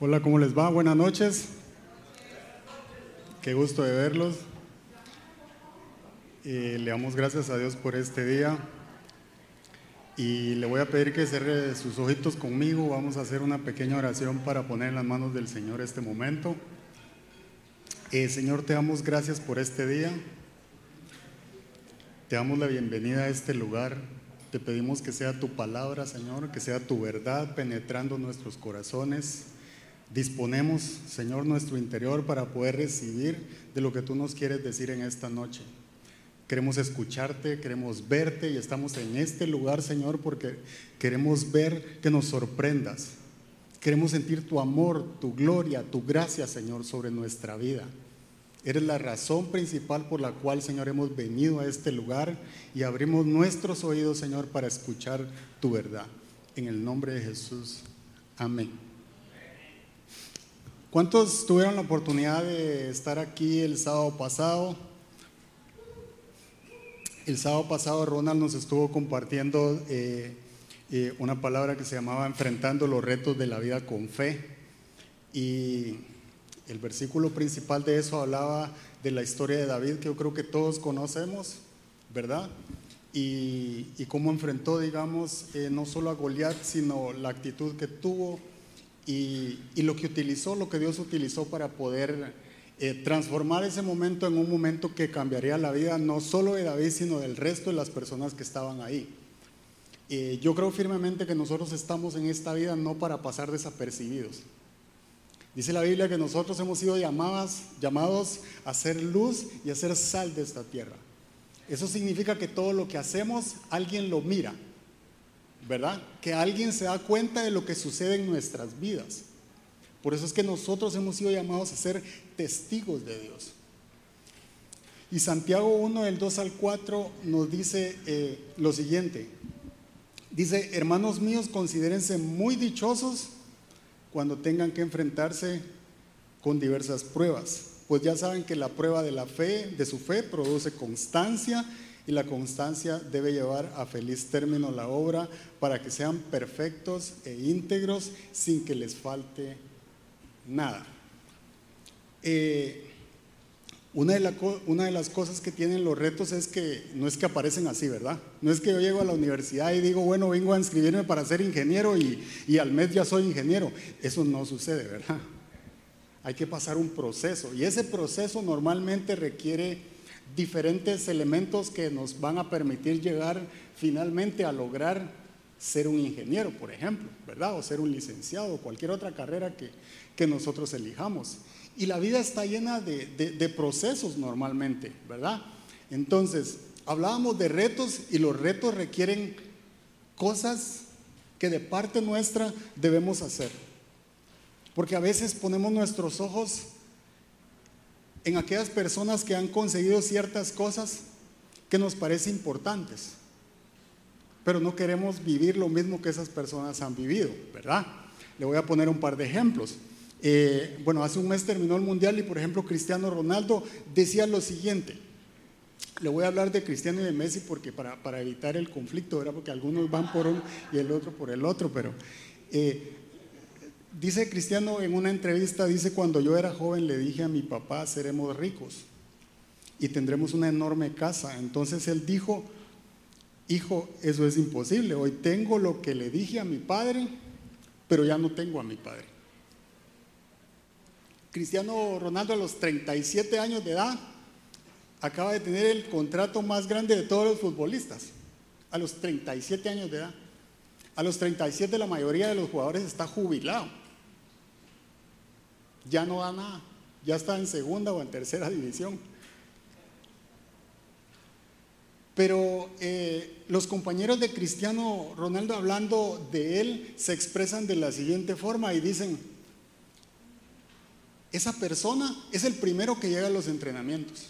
Hola, ¿cómo les va? Buenas noches. Qué gusto de verlos. Eh, le damos gracias a Dios por este día. Y le voy a pedir que cierre sus ojitos conmigo. Vamos a hacer una pequeña oración para poner en las manos del Señor este momento. Eh, Señor, te damos gracias por este día. Te damos la bienvenida a este lugar. Te pedimos que sea tu palabra, Señor, que sea tu verdad penetrando nuestros corazones Disponemos, Señor, nuestro interior para poder recibir de lo que tú nos quieres decir en esta noche. Queremos escucharte, queremos verte y estamos en este lugar, Señor, porque queremos ver que nos sorprendas. Queremos sentir tu amor, tu gloria, tu gracia, Señor, sobre nuestra vida. Eres la razón principal por la cual, Señor, hemos venido a este lugar y abrimos nuestros oídos, Señor, para escuchar tu verdad. En el nombre de Jesús. Amén. ¿Cuántos tuvieron la oportunidad de estar aquí el sábado pasado? El sábado pasado Ronald nos estuvo compartiendo eh, eh, una palabra que se llamaba enfrentando los retos de la vida con fe. Y el versículo principal de eso hablaba de la historia de David, que yo creo que todos conocemos, ¿verdad? Y, cómo enfrentó, digamos, eh, no solo a Goliat, sino la actitud que tuvo y, lo que utilizó, lo que Dios utilizó para poder eh, transformar ese momento en un momento que cambiaría la vida no solo de David, sino del resto de las personas que estaban ahí. Eh, yo creo firmemente que nosotros estamos en esta vida no para pasar desapercibidos. Dice la Biblia que nosotros hemos sido llamadas, llamados a ser luz y a ser sal de esta tierra. Eso significa que todo lo que hacemos, alguien lo mira. ¿Verdad? Que alguien se da cuenta de lo que sucede en nuestras vidas. Por eso es que nosotros hemos sido llamados a ser testigos de Dios. Y Santiago 1, del 2 al 4, nos dice eh, lo siguiente. Dice, hermanos míos, considérense muy dichosos cuando tengan que enfrentarse con diversas pruebas, pues ya saben que la prueba de la fe, de su fe, produce constancia y la constancia debe llevar a feliz término la obra para que sean perfectos e íntegros sin que les falte nada. Eh, una, de una, de las cosas que tienen los retos es que no es que aparecen así, ¿verdad? No es que yo llego a la universidad y digo, bueno, vengo a inscribirme para ser ingeniero y, y al mes ya soy ingeniero. Eso no sucede, ¿verdad? Hay que pasar un proceso y ese proceso normalmente requiere diferentes elementos que nos van a permitir llegar finalmente a lograr ser un ingeniero, por ejemplo, ¿verdad? O ser un licenciado, o cualquier otra carrera que, nosotros elijamos. Y la vida está llena de, de procesos normalmente, ¿verdad? Entonces, hablábamos de retos y los retos requieren cosas que de parte nuestra debemos hacer. Porque a veces ponemos nuestros ojos en aquellas personas que han conseguido ciertas cosas que nos parecen importantes, pero no queremos vivir lo mismo que esas personas han vivido, ¿verdad? Le voy a poner un par de ejemplos. Eh, bueno, hace un mes terminó el Mundial y, por ejemplo, Cristiano Ronaldo decía lo siguiente. Le voy a hablar de Cristiano y de Messi porque para, para evitar el conflicto, ¿verdad? Porque algunos van por uno y el otro por el otro, pero eh, Dice Cristiano en una entrevista, dice, cuando yo era joven le dije a mi papá, seremos ricos y tendremos una enorme casa. Entonces él dijo, hijo, eso es imposible. Hoy tengo lo que le dije a mi padre, pero ya no tengo a mi padre. Cristiano Ronaldo a los 37 años de edad acaba de tener el contrato más grande de todos los futbolistas, a los 37 años de edad. A los 37 la mayoría de los jugadores está jubilado. Ya no da nada. Ya está en segunda o en tercera división. Pero eh, los compañeros de Cristiano Ronaldo hablando de él se expresan de la siguiente forma y dicen, esa persona es el primero que llega a los entrenamientos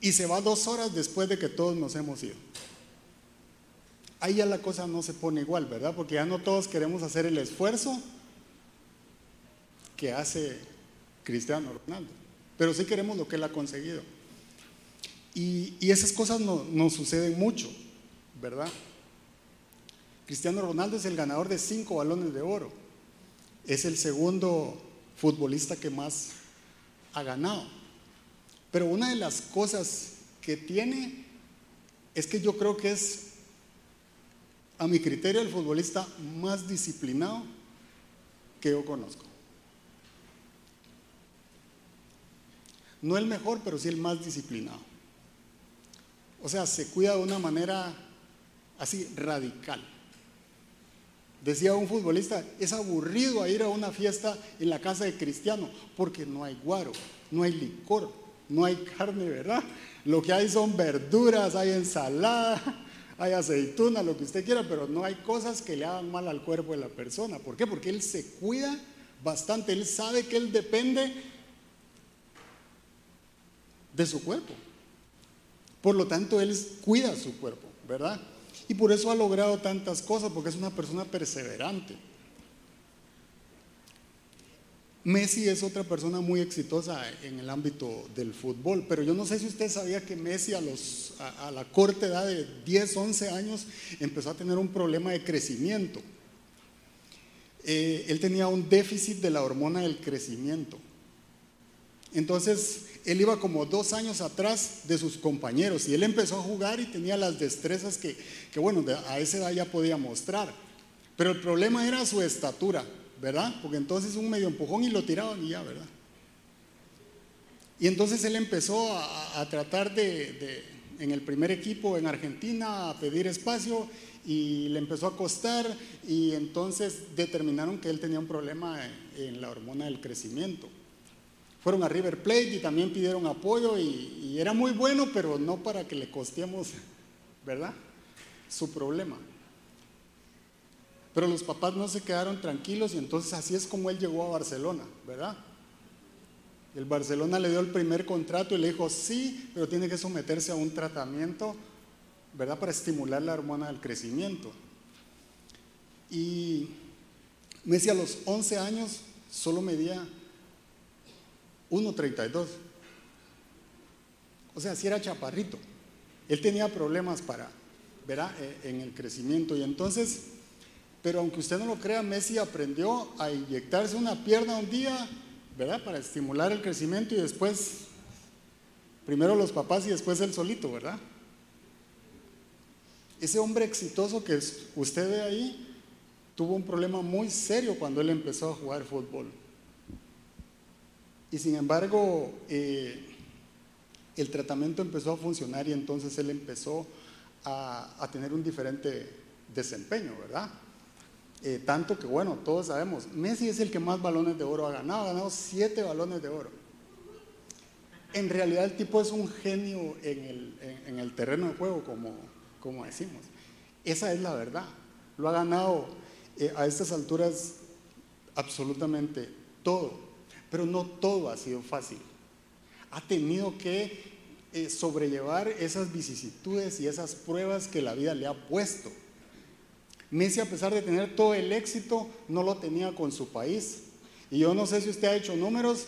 y se va dos horas después de que todos nos hemos ido ahí ya la cosa no se pone igual, ¿verdad? Porque ya no todos queremos hacer el esfuerzo que hace Cristiano Ronaldo, pero sí queremos lo que él ha conseguido. Y, esas cosas no, no suceden mucho, ¿verdad? Cristiano Ronaldo es el ganador de cinco balones de oro. es el segundo futbolista que más ha ganado. Pero una de las cosas que tiene es que yo creo que es, a mi criterio, el futbolista más disciplinado que yo conozco. No el mejor, pero sí el más disciplinado. O sea, se cuida de una manera así radical. Decía un futbolista, es aburrido ir a una fiesta en la casa de cristiano porque no hay guaro, no hay licor, no hay carne, ¿verdad? Lo que hay son verduras, hay ensalada, hay aceituna, lo que usted quiera, pero no hay cosas que le hagan mal al cuerpo de la persona. ¿Por qué? Porque él se cuida bastante, él sabe que él depende de su cuerpo. Por lo tanto, él cuida su cuerpo, ¿verdad? Y por eso ha logrado tantas cosas, porque es una persona perseverante. Messi es otra persona muy exitosa en el ámbito del fútbol, pero yo no sé si usted sabía que Messi a, la corta edad de 10, 11 años empezó a tener un problema de crecimiento. Eh, él tenía un déficit de la hormona del crecimiento. Entonces, él iba como dos años atrás de sus compañeros y él empezó a jugar y tenía las destrezas que, bueno, a esa edad ya podía mostrar. Pero el problema era su estatura, ¿verdad? Porque entonces un medio empujón y lo tiraban y ya, ¿verdad? Y entonces él empezó a, tratar de, en el primer equipo en Argentina, a pedir espacio y le empezó a costar y entonces determinaron que él tenía un problema en la hormona del crecimiento. Fueron a River Plate y también pidieron apoyo y, era muy bueno, pero no para que le costeemos, ¿verdad? Su problema. Pero los papás no se quedaron tranquilos y entonces así es como él llegó a Barcelona, ¿verdad? El Barcelona le dio el primer contrato y le dijo, sí, pero tiene que someterse a un tratamiento, ¿verdad? Para estimular la hormona del crecimiento. Y Messi a los 11 años solo medía 1.32. O sea, si era chaparrito. Él tenía problemas para, verá, e, en el crecimiento. Y entonces, pero aunque usted no lo crea, Messi aprendió a inyectarse una pierna un día, ¿verdad? Para estimular el crecimiento y después, primero los papás y después él solito, ¿verdad? Ese hombre exitoso que usted ve ahí tuvo un problema muy serio cuando él empezó a jugar fútbol. Y sin embargo, eh, el tratamiento empezó a funcionar y entonces él empezó a, tener un diferente desempeño, ¿verdad? Eh, tanto que, bueno, todos sabemos, Messi es el que más balones de oro ha ganado, ha ganado siete balones de oro. En realidad el tipo es un genio en el, terreno de juego, como, decimos. Esa es la verdad. Lo ha ganado eh, a estas alturas absolutamente todo. Pero no todo ha sido fácil. Ha tenido que eh, sobrellevar esas vicisitudes y esas pruebas que la vida le ha puesto. Messi, a pesar de tener todo el éxito, no lo tenía con su país. Y yo no sé si usted ha hecho números,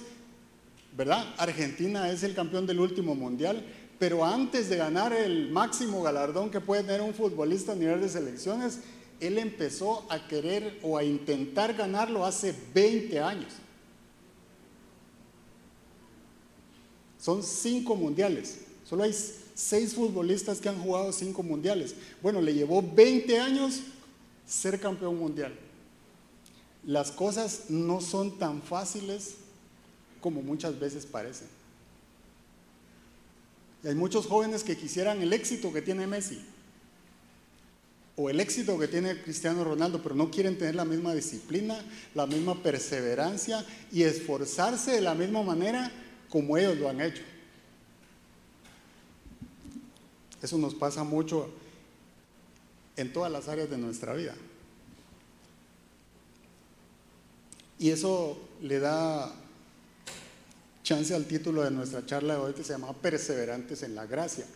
¿verdad? Argentina es el campeón del último mundial, pero antes de ganar el máximo galardón que puede tener un futbolista a nivel de selecciones, él empezó a querer o a intentar ganarlo hace 20 años. Son cinco mundiales. Solo hay seis futbolistas que han jugado cinco mundiales. Bueno, le llevó 20 años ser campeón mundial. Las cosas no son tan fáciles como muchas veces parecen. Hay muchos jóvenes que quisieran el éxito que tiene Messi o el éxito que tiene Cristiano Ronaldo, pero no quieren tener la misma disciplina, la misma perseverancia y esforzarse de la misma manera como ellos lo han hecho. Eso nos pasa mucho en todas las áreas de nuestra vida. Y eso le da chance al título de nuestra charla de hoy que se llama Perseverantes en la Gracia.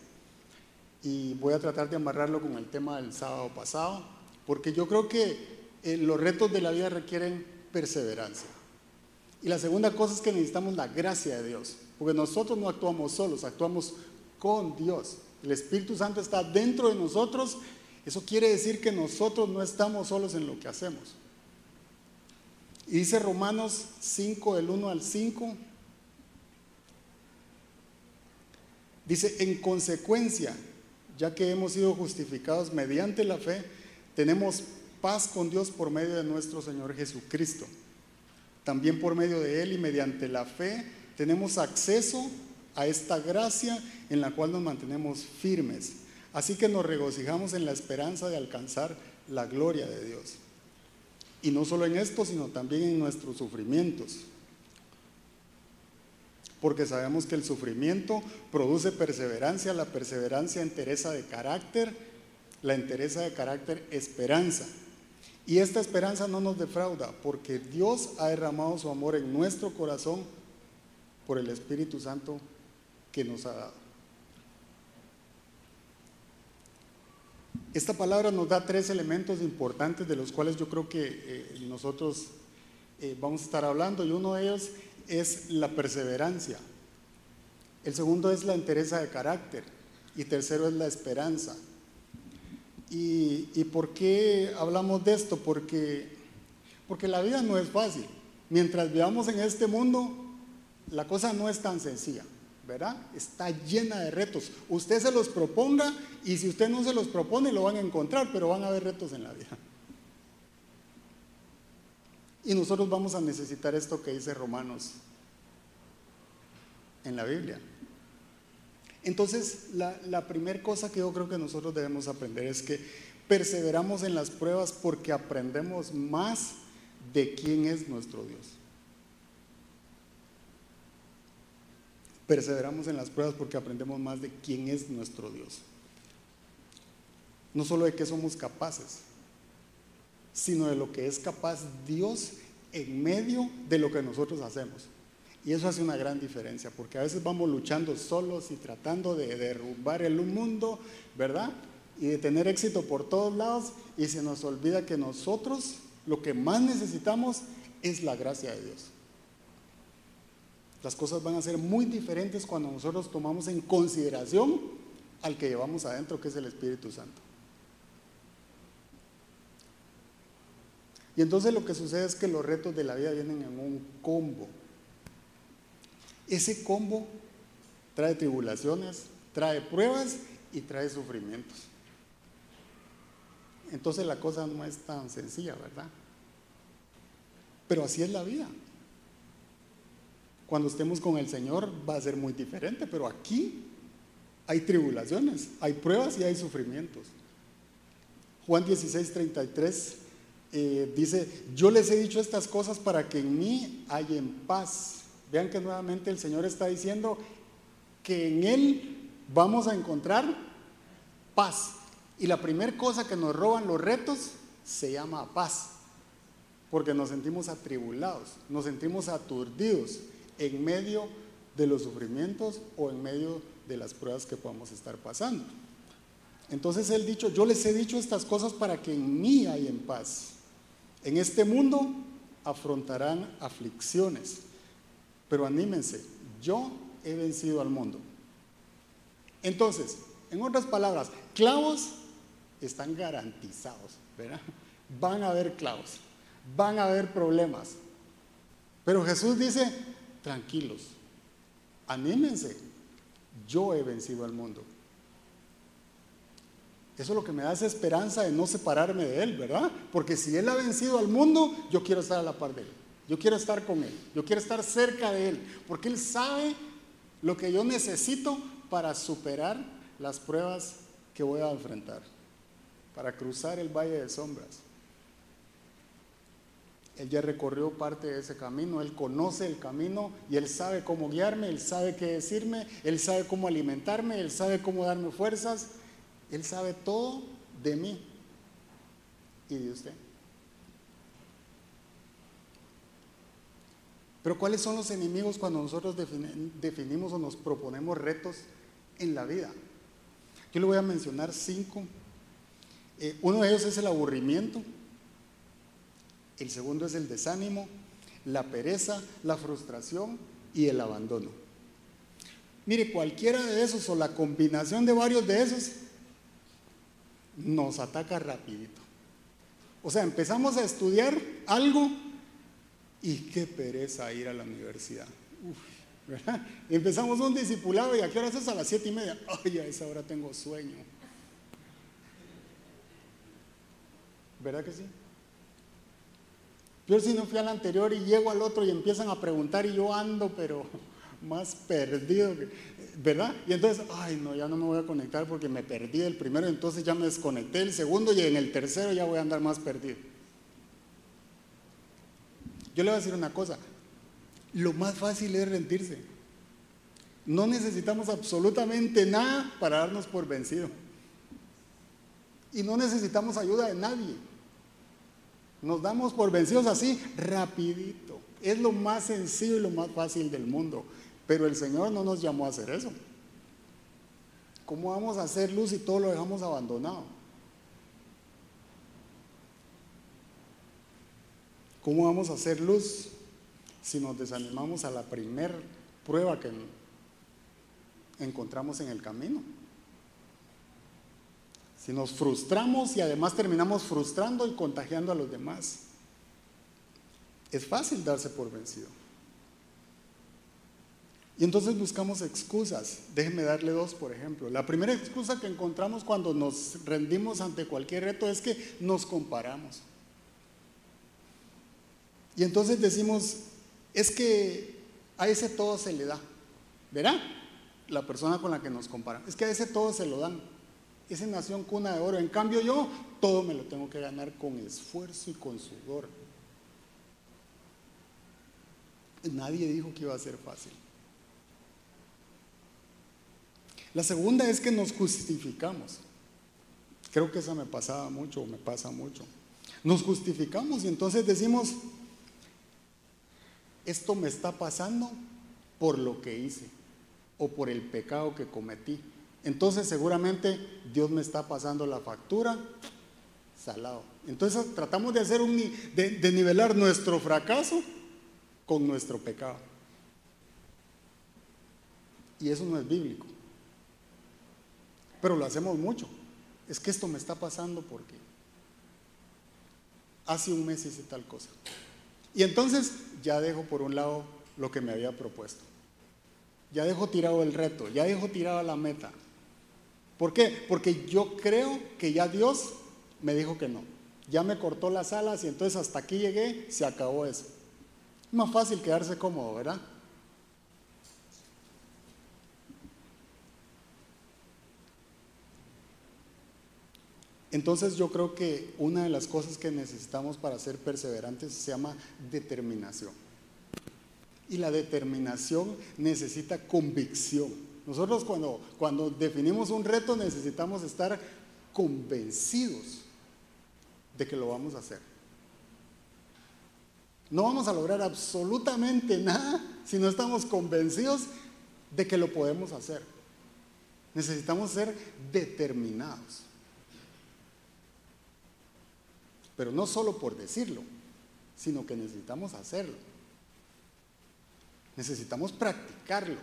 Y voy a tratar de amarrarlo con el tema del sábado pasado, porque yo creo que eh, los retos de la vida requieren perseverancia. Y la segunda cosa es que necesitamos la gracia de Dios, porque nosotros no actuamos solos, actuamos con Dios. El Espíritu Santo está dentro de nosotros. Eso quiere decir que nosotros no estamos solos en lo que hacemos. Y dice Romanos 5 del 1 al 5. Dice, en consecuencia, ya que hemos sido justificados mediante la fe, tenemos paz con Dios por medio de nuestro Señor Jesucristo. También por medio de Él y mediante la fe tenemos acceso a esta gracia en la cual nos mantenemos firmes. Así que nos regocijamos en la esperanza de alcanzar la gloria de Dios. Y no solo en esto, sino también en nuestros sufrimientos. Porque sabemos que el sufrimiento produce perseverancia, la perseverancia entereza de carácter, la entereza de carácter esperanza. Y esta esperanza no nos defrauda, porque Dios ha derramado su amor en nuestro corazón por el Espíritu Santo que nos ha dado. Esta palabra nos da tres elementos importantes de los cuales yo creo que eh, nosotros eh, vamos a estar hablando y uno de ellos es la perseverancia. El segundo es la entereza de carácter y tercero es la esperanza. ¿Y, por qué hablamos de esto? Porque, porque la vida no es fácil. Mientras vivamos en este mundo, la cosa no es tan sencilla. ¿verdad? Está llena de retos. Usted se los proponga y si usted no se los propone lo van a encontrar, pero van a haber retos en la vida. Y nosotros vamos a necesitar esto que dice Romanos en la Biblia. Entonces, la, primera cosa que yo creo que nosotros debemos aprender es que perseveramos en las pruebas porque aprendemos más de quién es nuestro Dios. Perseveramos en las pruebas porque aprendemos más de quién es nuestro Dios. No solo de qué somos capaces, sino de lo que es capaz Dios en medio de lo que nosotros hacemos. Y eso hace una gran diferencia, porque a veces vamos luchando solos y tratando de derrumbar el mundo, ¿verdad? Y de tener éxito por todos lados, y se nos olvida que nosotros lo que más necesitamos es la gracia de Dios. Las cosas van a ser muy diferentes cuando nosotros tomamos en consideración al que llevamos adentro, que es el Espíritu Santo. Y entonces lo que sucede es que los retos de la vida vienen en un combo. Ese combo trae tribulaciones, trae pruebas y trae sufrimientos. Entonces la cosa no es tan sencilla, ¿verdad? Pero así es la vida. Cuando estemos con el Señor va a ser muy diferente, pero aquí hay tribulaciones, hay pruebas y hay sufrimientos. Juan 16, 33 eh, dice, yo les he dicho estas cosas para que en mí haya paz. Vean que nuevamente el Señor está diciendo que en Él vamos a encontrar paz. Y la primera cosa que nos roban los retos se llama paz, porque nos sentimos atribulados, nos sentimos aturdidos en medio de los sufrimientos o en medio de las pruebas que podamos estar pasando. Entonces él dicho, yo les he dicho estas cosas para que en mí hay paz. En este mundo afrontarán aflicciones, pero anímense, yo he vencido al mundo. Entonces, en otras palabras, clavos están garantizados, ¿verdad? Van a haber clavos, van a haber problemas. Pero Jesús dice, tranquilos, anímense, yo he vencido al mundo. Eso es lo que me da esa esperanza de no separarme de Él, ¿verdad? Porque si Él ha vencido al mundo, yo quiero estar a la par de Él. Yo quiero estar con Él. Yo quiero estar cerca de Él. Porque Él sabe lo que yo necesito para superar las pruebas que voy a enfrentar. Para cruzar el valle de sombras. Él ya recorrió parte de ese camino, Él conoce el camino y Él sabe cómo guiarme, Él sabe qué decirme, Él sabe cómo alimentarme, Él sabe cómo darme fuerzas, Él sabe todo de mí y de usted. Pero ¿cuáles son los enemigos cuando nosotros definimos o nos proponemos retos en la vida? Yo le voy a mencionar cinco. Eh, uno de ellos es el aburrimiento. El segundo es el desánimo, la pereza, la frustración y el abandono. Mire, cualquiera de esos o la combinación de varios de esos nos ataca rapidito. O sea, empezamos a estudiar algo Y qué pereza ir a la universidad. Empezamos un discipulado y a qué hora es a las siete y media. Ay, a esa hora tengo sueño. ¿Verdad que sí? Yo si no fui al anterior y llego al otro y empiezan a preguntar y yo ando, pero más perdido, ¿verdad? Y entonces, ay, no, ya no me voy a conectar porque me perdí el primero, entonces ya me desconecté el segundo y en el tercero ya voy a andar más perdido. Yo le voy a decir una cosa, lo más fácil es rendirse. No necesitamos absolutamente nada para darnos por vencido. Y no necesitamos ayuda de nadie. Nos damos por vencidos así, rapidito. Es lo más sencillo y lo más fácil del mundo. Pero el Señor no nos llamó a hacer eso. ¿Cómo vamos a hacer luz si todo lo dejamos abandonado? ¿Cómo vamos a hacer luz si nos desanimamos a la primer prueba que encontramos en el camino? Si nos frustramos y además terminamos frustrando y contagiando a los demás. Es fácil darse por vencido. Y entonces buscamos excusas. Déjenme darle dos, por ejemplo. La primera excusa que encontramos cuando nos rendimos ante cualquier reto es que nos comparamos. Y entonces decimos, es que a ese todo se le da. ¿Verá? La persona con la que nos comparan. Es que a ese todo se lo dan. Ese nació cuna de oro. En cambio yo, todo me lo tengo que ganar con esfuerzo y con sudor. Nadie dijo que iba a ser fácil. La segunda es que nos justificamos. Creo que esa me pasaba mucho o me pasa mucho. Nos justificamos y entonces decimos, esto me está pasando por lo que hice o por el pecado que cometí. Entonces seguramente Dios me está pasando la factura salado. Entonces tratamos de hacer un de, nivelar nuestro fracaso con nuestro pecado. Y eso no es bíblico. Pero lo hacemos mucho. Es que esto me está pasando porque hace un mes hice tal cosa. Y entonces ya dejo por un lado lo que me había propuesto. Ya dejo tirado el reto, ya dejo tirada la meta. ¿Por qué? Porque yo creo que ya Dios me dijo que no. Ya me cortó las alas y entonces hasta aquí llegué, se acabó eso. Es más fácil quedarse cómodo, ¿verdad? Entonces yo creo que una de las cosas que necesitamos para ser perseverantes se llama determinación. Y la determinación necesita convicción. Nosotros cuando, cuando definimos un reto necesitamos estar convencidos de que lo vamos a hacer. No vamos a lograr absolutamente nada si no estamos convencidos de que lo podemos hacer. Necesitamos ser determinados. Pero no solo por decirlo, sino que necesitamos hacerlo. Necesitamos practicarlo.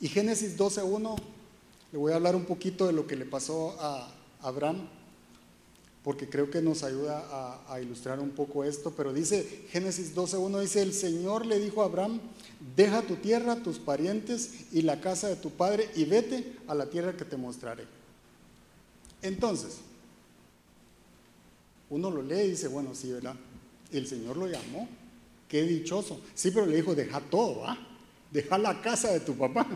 Y Génesis 12.1, le voy a hablar un poquito de lo que le pasó a Abraham, porque creo que nos ayuda a, ilustrar un poco esto, pero dice Génesis 12.1, dice, el Señor le dijo a Abraham, deja tu tierra, tus parientes y la casa de tu padre y vete a la tierra que te mostraré. Entonces, uno lo lee y dice, bueno, sí, ¿verdad? El Señor lo llamó, qué dichoso. Sí, pero le dijo, deja todo, ¿va? deja la casa de tu papá.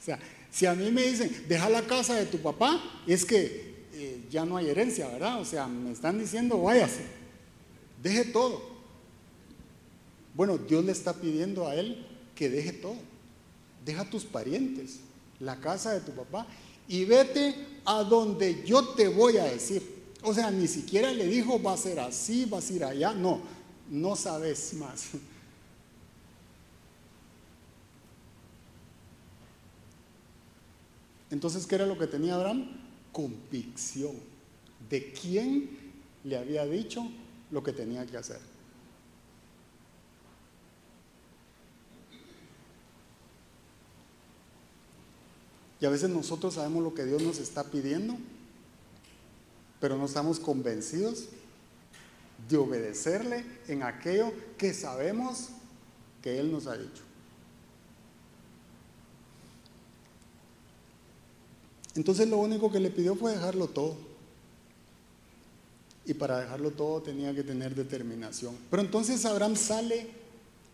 O sea, si a mí me dicen, deja la casa de tu papá, es que eh, ya no hay herencia, ¿verdad? O sea, me están diciendo, váyase, deje todo. Bueno, Dios le está pidiendo a él que deje todo. Deja tus parientes, la casa de tu papá, y vete a donde yo te voy a decir. O sea, ni siquiera le dijo, va a ser así, vas a ir allá. No, no sabes más. Entonces, ¿qué era lo que tenía Abraham? Convicción de quién le había dicho lo que tenía que hacer. Y a veces nosotros sabemos lo que Dios nos está pidiendo, pero no estamos convencidos de obedecerle en aquello que sabemos que Él nos ha dicho. Entonces lo único que le pidió fue dejarlo todo. Y para dejarlo todo tenía que tener determinación. Pero entonces Abraham sale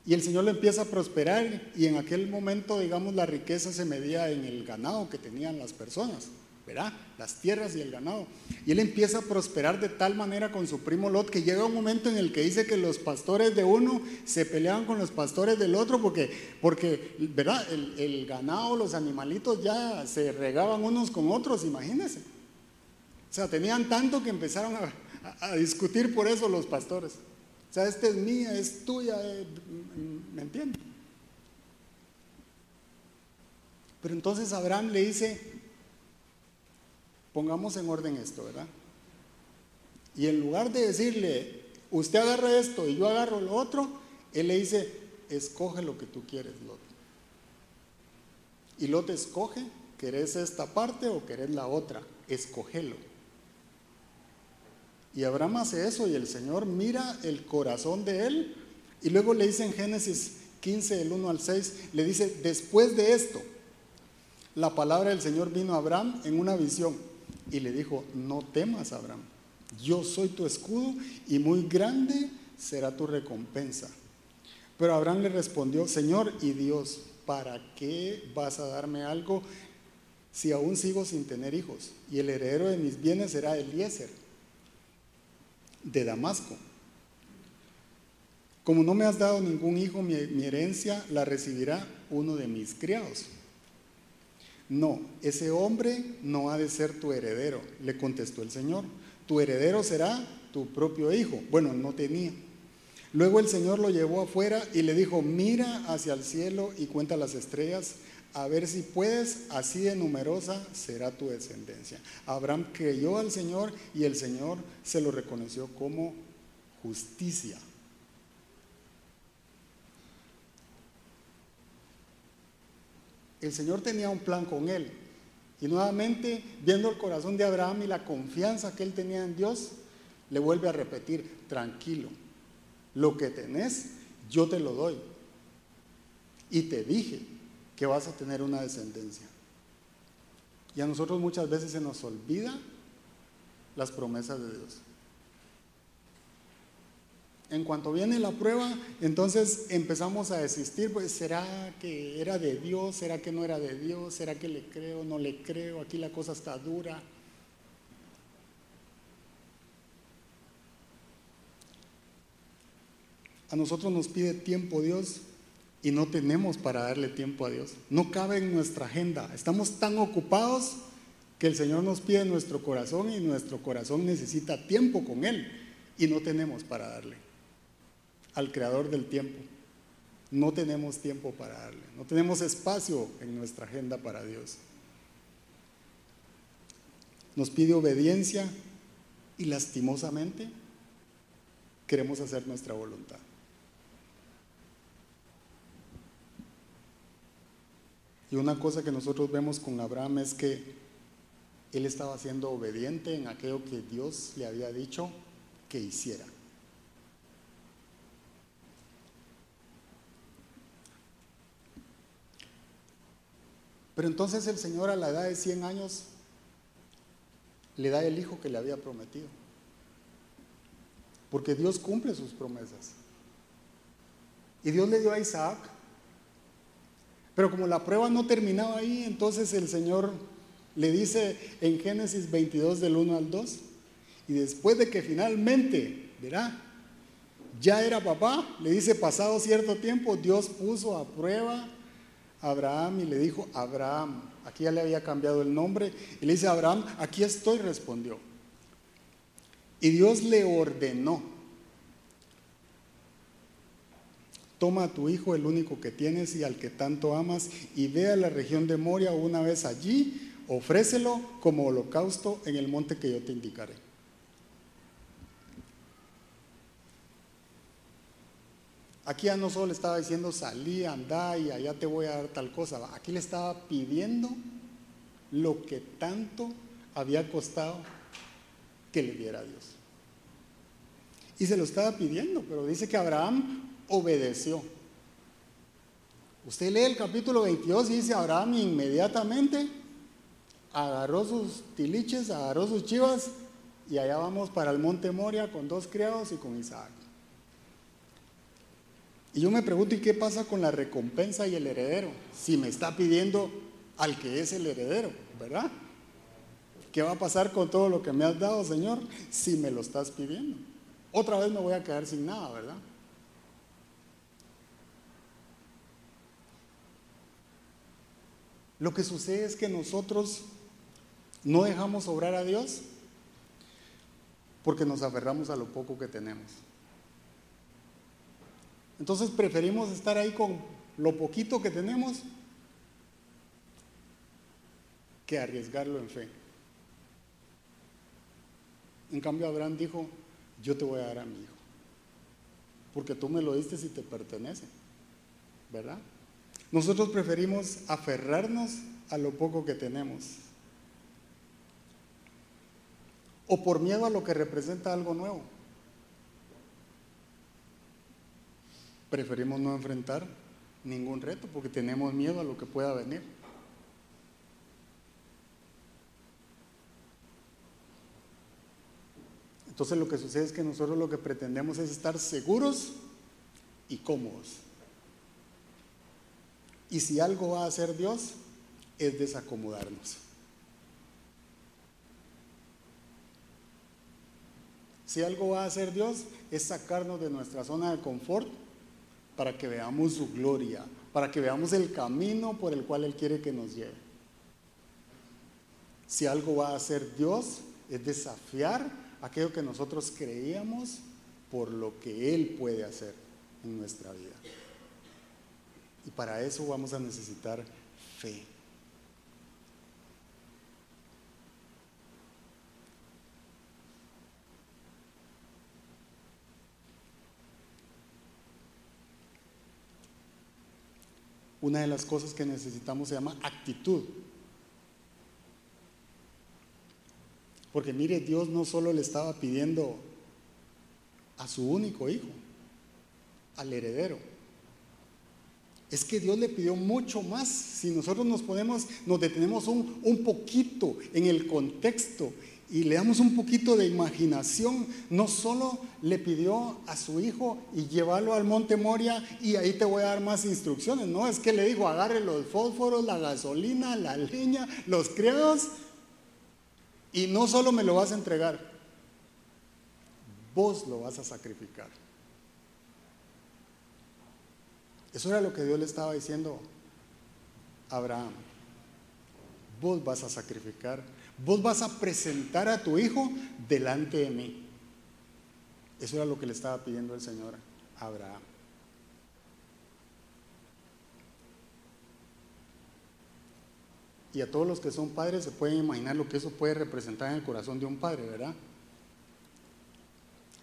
y el Señor le empieza a prosperar y en aquel momento, digamos, la riqueza se medía en el ganado que tenían las personas. ¿Verdad? Las tierras y el ganado. Y él empieza a prosperar de tal manera con su primo Lot que llega un momento en el que dice que los pastores de uno se peleaban con los pastores del otro porque, porque ¿verdad? El, ganado, los animalitos ya se regaban unos con otros, imagínense. O sea, tenían tanto que empezaron a, discutir por eso los pastores. O sea, esta es mía, es tuya, eh, ¿me entiendes? Pero entonces Abraham le dice, Pongamos en orden esto, ¿verdad? Y en lugar de decirle, usted agarra esto y yo agarro lo otro, él le dice, escoge lo que tú quieres, Lot. Y Lot escoge, ¿querés esta parte o querés la otra? Escogelo. Y Abraham hace eso y el Señor mira el corazón de él y luego le dice en Génesis 15, el 1 al 6, le dice, después de esto, la palabra del Señor vino a Abraham en una visión y le dijo, no temas, Abraham, yo soy tu escudo y muy grande será tu recompensa. Pero Abraham le respondió, Señor y Dios, ¿para qué vas a darme algo si aún sigo sin tener hijos? Y el heredero de mis bienes será Eliezer, de Damasco. Como no me has dado ningún hijo, mi, mi herencia la recibirá uno de mis criados. No, ese hombre no ha de ser tu heredero, le contestó el Señor. Tu heredero será tu propio hijo. Bueno, no tenía. Luego el Señor lo llevó afuera y le dijo, mira hacia el cielo y cuenta las estrellas, a ver si puedes, así de numerosa será tu descendencia. Abraham creyó al Señor y el Señor se lo reconoció como justicia. El Señor tenía un plan con él. Y nuevamente, viendo el corazón de Abraham y la confianza que él tenía en Dios, le vuelve a repetir, tranquilo, lo que tenés, yo te lo doy. Y te dije que vas a tener una descendencia. Y a nosotros muchas veces se nos olvida las promesas de Dios. En cuanto viene la prueba, entonces empezamos a desistir, pues será que era de Dios, será que no era de Dios, será que le creo, no le creo, aquí la cosa está dura. A nosotros nos pide tiempo Dios y no tenemos para darle tiempo a Dios. No cabe en nuestra agenda. Estamos tan ocupados que el Señor nos pide nuestro corazón y nuestro corazón necesita tiempo con Él y no tenemos para darle al creador del tiempo. No tenemos tiempo para darle, no tenemos espacio en nuestra agenda para Dios. Nos pide obediencia y lastimosamente queremos hacer nuestra voluntad. Y una cosa que nosotros vemos con Abraham es que él estaba siendo obediente en aquello que Dios le había dicho que hiciera. Pero entonces el Señor a la edad de 100 años le da el hijo que le había prometido. Porque Dios cumple sus promesas. Y Dios le dio a Isaac. Pero como la prueba no terminaba ahí, entonces el Señor le dice en Génesis 22 del 1 al 2, y después de que finalmente, verá, ya era papá, le dice pasado cierto tiempo, Dios puso a prueba Abraham y le dijo, Abraham, aquí ya le había cambiado el nombre, y le dice, Abraham, aquí estoy, respondió. Y Dios le ordenó, toma a tu hijo, el único que tienes y al que tanto amas, y ve a la región de Moria una vez allí, ofrécelo como holocausto en el monte que yo te indicaré. Aquí ya no solo le estaba diciendo salí, anda y allá te voy a dar tal cosa. Aquí le estaba pidiendo lo que tanto había costado que le diera Dios. Y se lo estaba pidiendo, pero dice que Abraham obedeció. Usted lee el capítulo 22 y dice, Abraham inmediatamente agarró sus tiliches, agarró sus chivas y allá vamos para el monte Moria con dos criados y con Isaac. Y yo me pregunto, ¿y qué pasa con la recompensa y el heredero? Si me está pidiendo al que es el heredero, ¿verdad? ¿Qué va a pasar con todo lo que me has dado, Señor, si me lo estás pidiendo? Otra vez me voy a quedar sin nada, ¿verdad? Lo que sucede es que nosotros no dejamos obrar a Dios porque nos aferramos a lo poco que tenemos. Entonces preferimos estar ahí con lo poquito que tenemos que arriesgarlo en fe. En cambio, Abraham dijo, yo te voy a dar a mi hijo, porque tú me lo diste si te pertenece, ¿verdad? Nosotros preferimos aferrarnos a lo poco que tenemos, o por miedo a lo que representa algo nuevo. Preferimos no enfrentar ningún reto porque tenemos miedo a lo que pueda venir. Entonces lo que sucede es que nosotros lo que pretendemos es estar seguros y cómodos. Y si algo va a hacer Dios, es desacomodarnos. Si algo va a hacer Dios, es sacarnos de nuestra zona de confort para que veamos su gloria, para que veamos el camino por el cual Él quiere que nos lleve. Si algo va a hacer Dios, es desafiar aquello que nosotros creíamos por lo que Él puede hacer en nuestra vida. Y para eso vamos a necesitar fe. Una de las cosas que necesitamos se llama actitud. Porque mire, Dios no solo le estaba pidiendo a su único hijo, al heredero. Es que Dios le pidió mucho más. Si nosotros nos podemos, nos detenemos un, un poquito en el contexto y le damos un poquito de imaginación, no solo le pidió a su hijo y llevarlo al monte Moria y ahí te voy a dar más instrucciones, no, es que le dijo agarre los fósforos, la gasolina, la leña, los criados y no solo me lo vas a entregar, vos lo vas a sacrificar. Eso era lo que Dios le estaba diciendo a Abraham. Vos vas a sacrificar, vos vas a presentar a tu hijo delante de mí. Eso era lo que le estaba pidiendo el Señor a Abraham. Y a todos los que son padres se pueden imaginar lo que eso puede representar en el corazón de un padre, ¿verdad?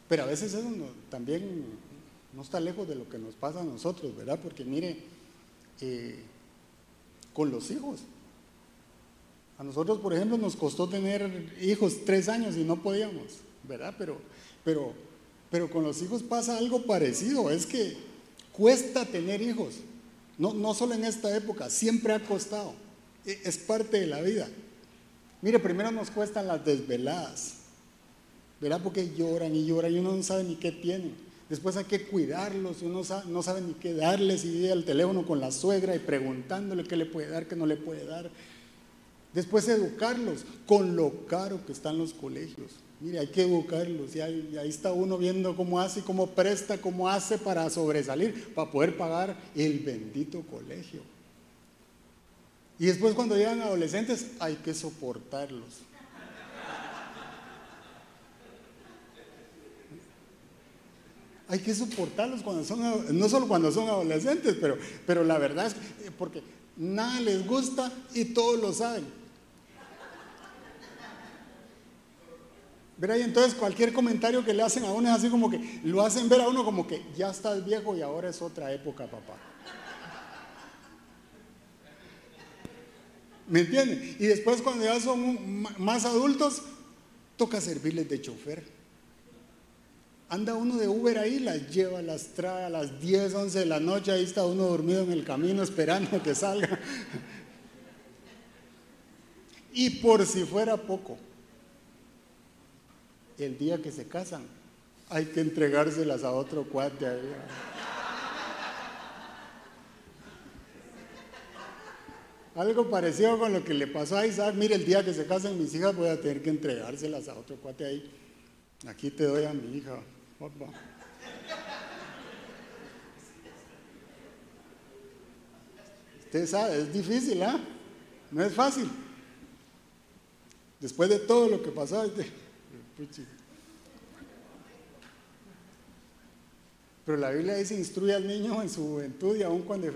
Pero a veces eso también no está lejos de lo que nos pasa a nosotros, ¿verdad? Porque mire, eh, con los hijos. A nosotros, por ejemplo, nos costó tener hijos tres años y no podíamos, ¿verdad? Pero, pero, pero con los hijos pasa algo parecido, es que cuesta tener hijos. No, no solo en esta época, siempre ha costado. E, es parte de la vida. Mire, primero nos cuestan las desveladas, ¿verdad? Porque lloran y lloran y uno no sabe ni qué tienen. Después hay que cuidarlos y uno no sabe ni qué darles y vive al teléfono con la suegra y preguntándole qué le puede dar, qué no le puede dar. Después educarlos con lo caro que están los colegios. Mire, hay que educarlos y ahí, está uno viendo cómo hace, cómo presta, cómo hace para sobresalir, para poder pagar el bendito colegio. Y después cuando llegan adolescentes hay que soportarlos. Hay que soportarlos cuando son, no solo cuando son adolescentes, pero, pero la verdad es que, porque nada les gusta y todos lo saben. Verá, y entonces cualquier comentario que le hacen a uno es así como que lo hacen ver a uno como que ya estás viejo y ahora es otra época, papá. ¿Me entienden? Y después cuando ya son más adultos, toca servirles de chofer. Anda uno de Uber ahí, las lleva, las trae a las 10, 11 de la noche, ahí está uno dormido en el camino esperando que salga. Y por si fuera poco, el día que se casan, hay que entregárselas a otro cuate. Algo parecido con lo que le pasó a Isaac. Mire, el día que se casan mis hijas voy a tener que entregárselas a otro cuate ahí. Aquí te doy a mi hija. Usted sabe, es difícil, ¿ah? No es fácil. Después de todo lo que pasó, pero la Biblia dice, instruye al niño en su juventud y aun cuando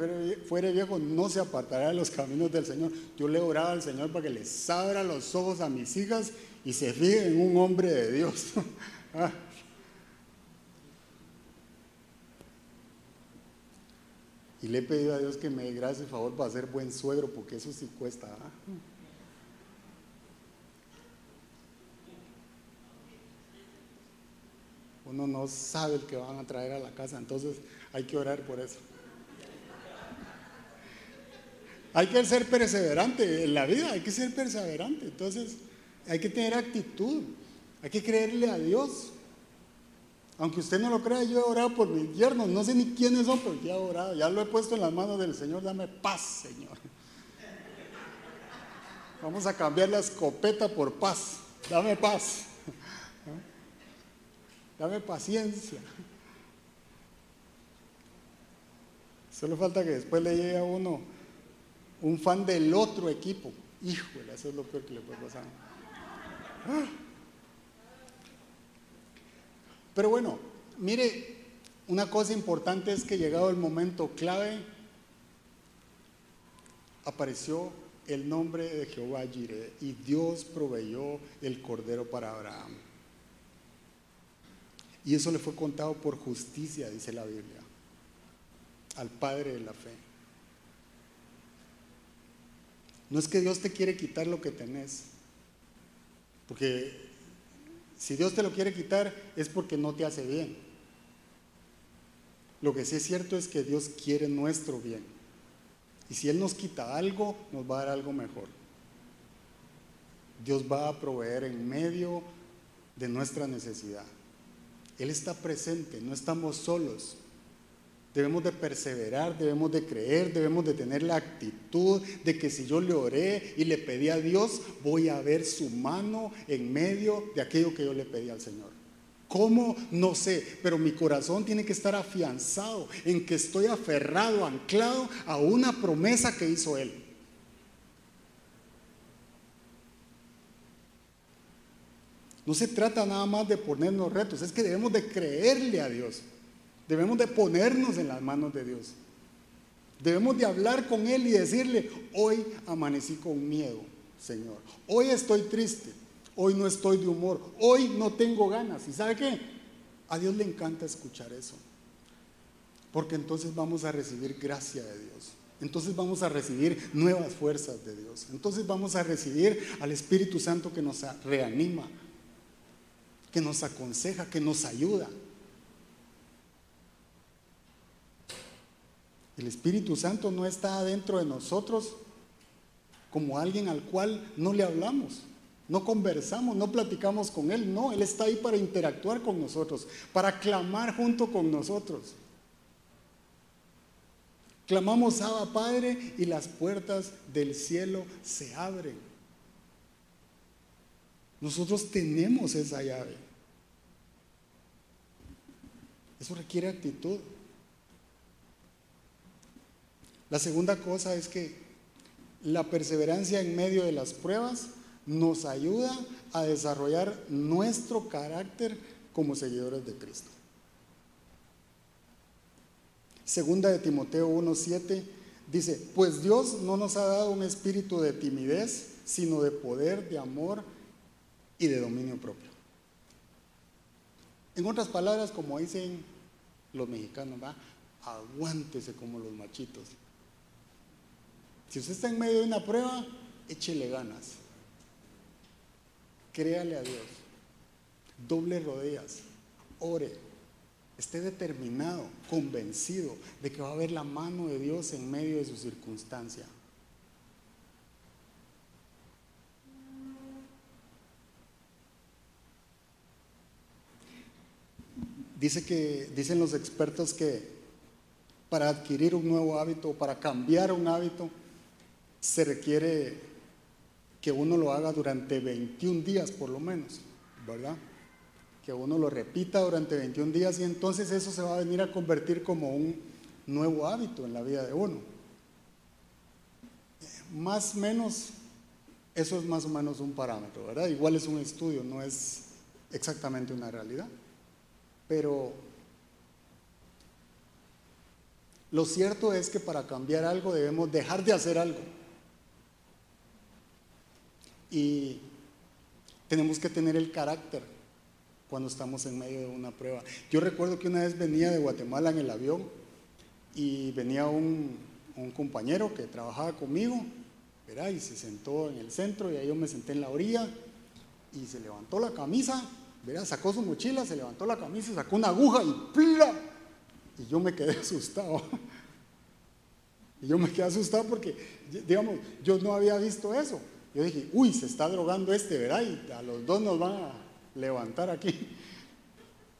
fuere viejo no se apartará de los caminos del Señor. Yo le oraba al Señor para que les abra los ojos a mis hijas y se fije en un hombre de Dios. Ah. Y le he pedido a Dios que me dé gracia y favor para ser buen suegro, porque eso sí cuesta. ¿ah? Uno no sabe el que van a traer a la casa, entonces hay que orar por eso. Hay que ser perseverante en la vida, hay que ser perseverante. Entonces hay que tener actitud, hay que creerle a Dios. Aunque usted no lo crea, yo he orado por mis yernos, no sé ni quiénes son, pero ya he orado, ya lo he puesto en las manos del Señor, dame paz, Señor. Vamos a cambiar la escopeta por paz, dame paz. Dame paciencia. Solo falta que después le llegue a uno un fan del otro equipo. Híjole, eso es lo peor que le puede pasar. Ah. Pero bueno, mire, una cosa importante es que llegado el momento clave, apareció el nombre de Jehová Jireh y Dios proveyó el cordero para Abraham. Y eso le fue contado por justicia, dice la Biblia, al Padre de la fe. No es que Dios te quiere quitar lo que tenés, porque si Dios te lo quiere quitar es porque no te hace bien. Lo que sí es cierto es que Dios quiere nuestro bien. Y si Él nos quita algo, nos va a dar algo mejor. Dios va a proveer en medio de nuestra necesidad. Él está presente, no estamos solos. Debemos de perseverar, debemos de creer, debemos de tener la actitud de que si yo le oré y le pedí a Dios, voy a ver su mano en medio de aquello que yo le pedí al Señor. ¿Cómo? No sé, pero mi corazón tiene que estar afianzado en que estoy aferrado, anclado a una promesa que hizo Él. No se trata nada más de ponernos retos, es que debemos de creerle a Dios. Debemos de ponernos en las manos de Dios. Debemos de hablar con Él y decirle, hoy amanecí con miedo, Señor. Hoy estoy triste. Hoy no estoy de humor. Hoy no tengo ganas. ¿Y sabe qué? A Dios le encanta escuchar eso. Porque entonces vamos a recibir gracia de Dios. Entonces vamos a recibir nuevas fuerzas de Dios. Entonces vamos a recibir al Espíritu Santo que nos reanima, que nos aconseja, que nos ayuda. El Espíritu Santo no está dentro de nosotros como alguien al cual no le hablamos, no conversamos, no platicamos con Él. No, Él está ahí para interactuar con nosotros, para clamar junto con nosotros. Clamamos Abba Padre y las puertas del cielo se abren. Nosotros tenemos esa llave. Eso requiere actitud. La segunda cosa es que la perseverancia en medio de las pruebas nos ayuda a desarrollar nuestro carácter como seguidores de Cristo. Segunda de Timoteo 1:7 dice, "Pues Dios no nos ha dado un espíritu de timidez, sino de poder, de amor y de dominio propio." En otras palabras, como dicen los mexicanos, aguántese como los machitos. Si usted está en medio de una prueba, échele ganas. Créale a Dios. Doble rodillas. Ore. Esté determinado, convencido de que va a haber la mano de Dios en medio de su circunstancia. Dice que, dicen los expertos que para adquirir un nuevo hábito, para cambiar un hábito, se requiere que uno lo haga durante 21 días por lo menos, ¿verdad? Que uno lo repita durante 21 días y entonces eso se va a venir a convertir como un nuevo hábito en la vida de uno. Más o menos, eso es más o menos un parámetro, ¿verdad? Igual es un estudio, no es exactamente una realidad. Pero lo cierto es que para cambiar algo debemos dejar de hacer algo. Y tenemos que tener el carácter cuando estamos en medio de una prueba. Yo recuerdo que una vez venía de Guatemala en el avión y venía un, compañero que trabajaba conmigo, ¿verdad? y se sentó en el centro y ahí yo me senté en la orilla y se levantó la camisa Sacó su mochila, se levantó la camisa, sacó una aguja y ¡pla! Y yo me quedé asustado. Y yo me quedé asustado porque, digamos, yo no había visto eso. Yo dije, uy, se está drogando este, ¿verdad? Y a los dos nos van a levantar aquí.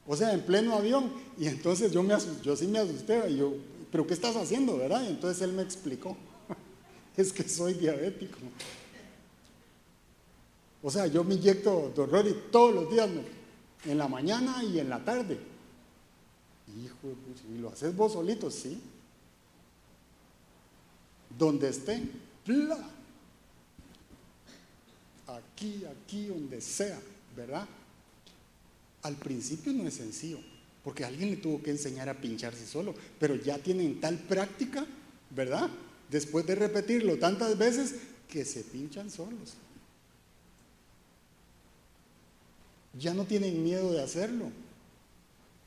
O sea, en pleno avión. Y entonces yo, me yo sí me asusté. Y yo, ¿pero qué estás haciendo, verdad? Y entonces él me explicó. es que soy diabético. O sea, yo me inyecto y todos los días, en la mañana y en la tarde. Hijo ¿y lo haces vos solito? Sí. Donde esté, ¡pla! Aquí, aquí, donde sea, ¿verdad? Al principio no es sencillo, porque alguien le tuvo que enseñar a pincharse solo, pero ya tienen tal práctica, ¿verdad? Después de repetirlo tantas veces, que se pinchan solos. Ya no tienen miedo de hacerlo.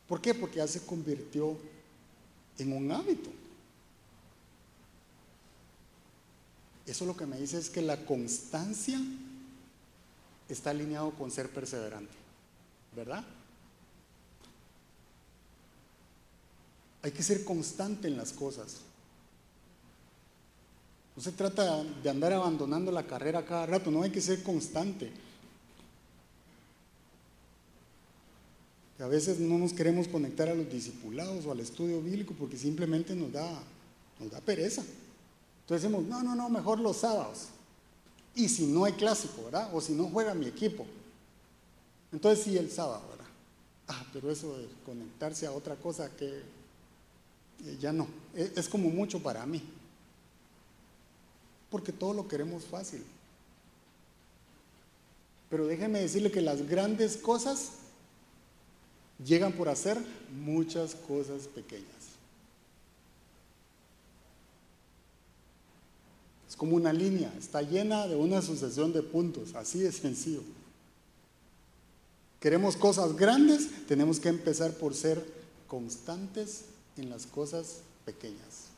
¿Por qué? Porque ya se convirtió en un hábito. Eso lo que me dice es que la constancia está alineado con ser perseverante, ¿verdad? Hay que ser constante en las cosas. No se trata de andar abandonando la carrera cada rato, no hay que ser constante. A veces no nos queremos conectar a los discipulados o al estudio bíblico porque simplemente nos da, nos da pereza. Entonces decimos, no, no, no, mejor los sábados. Y si no hay clásico, ¿verdad? O si no juega mi equipo. Entonces sí el sábado, ¿verdad? Ah, pero eso de conectarse a otra cosa que eh, ya no. Es, es como mucho para mí. Porque todo lo queremos fácil. Pero déjeme decirle que las grandes cosas llegan por hacer muchas cosas pequeñas. Es como una línea, está llena de una sucesión de puntos, así de sencillo. Queremos cosas grandes, tenemos que empezar por ser constantes en las cosas pequeñas.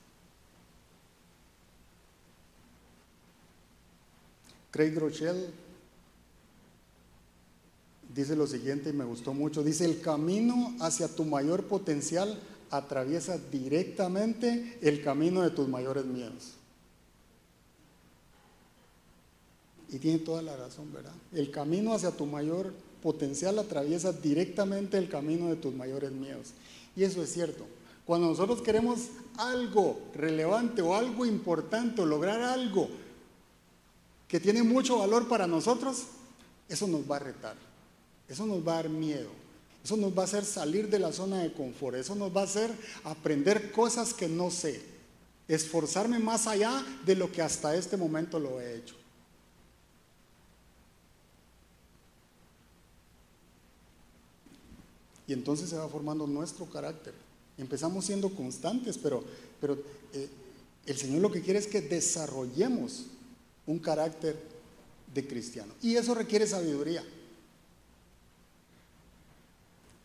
Craig Rochelle dice lo siguiente y me gustó mucho. Dice, el camino hacia tu mayor potencial atraviesa directamente el camino de tus mayores miedos. Y tiene toda la razón, ¿verdad? El camino hacia tu mayor potencial atraviesa directamente el camino de tus mayores miedos. Y eso es cierto. Cuando nosotros queremos algo relevante o algo importante lograr algo que tiene mucho valor para nosotros, eso nos va a retar. Eso nos va a dar miedo. Eso nos va a hacer salir de la zona de confort. Eso nos va a hacer aprender cosas que no sé. Esforzarme más allá de lo que hasta este momento lo he hecho. Y entonces se va formando nuestro carácter. Empezamos siendo constantes, pero, pero eh, el Señor lo que quiere es que desarrollemos un carácter de cristiano. Y eso requiere sabiduría.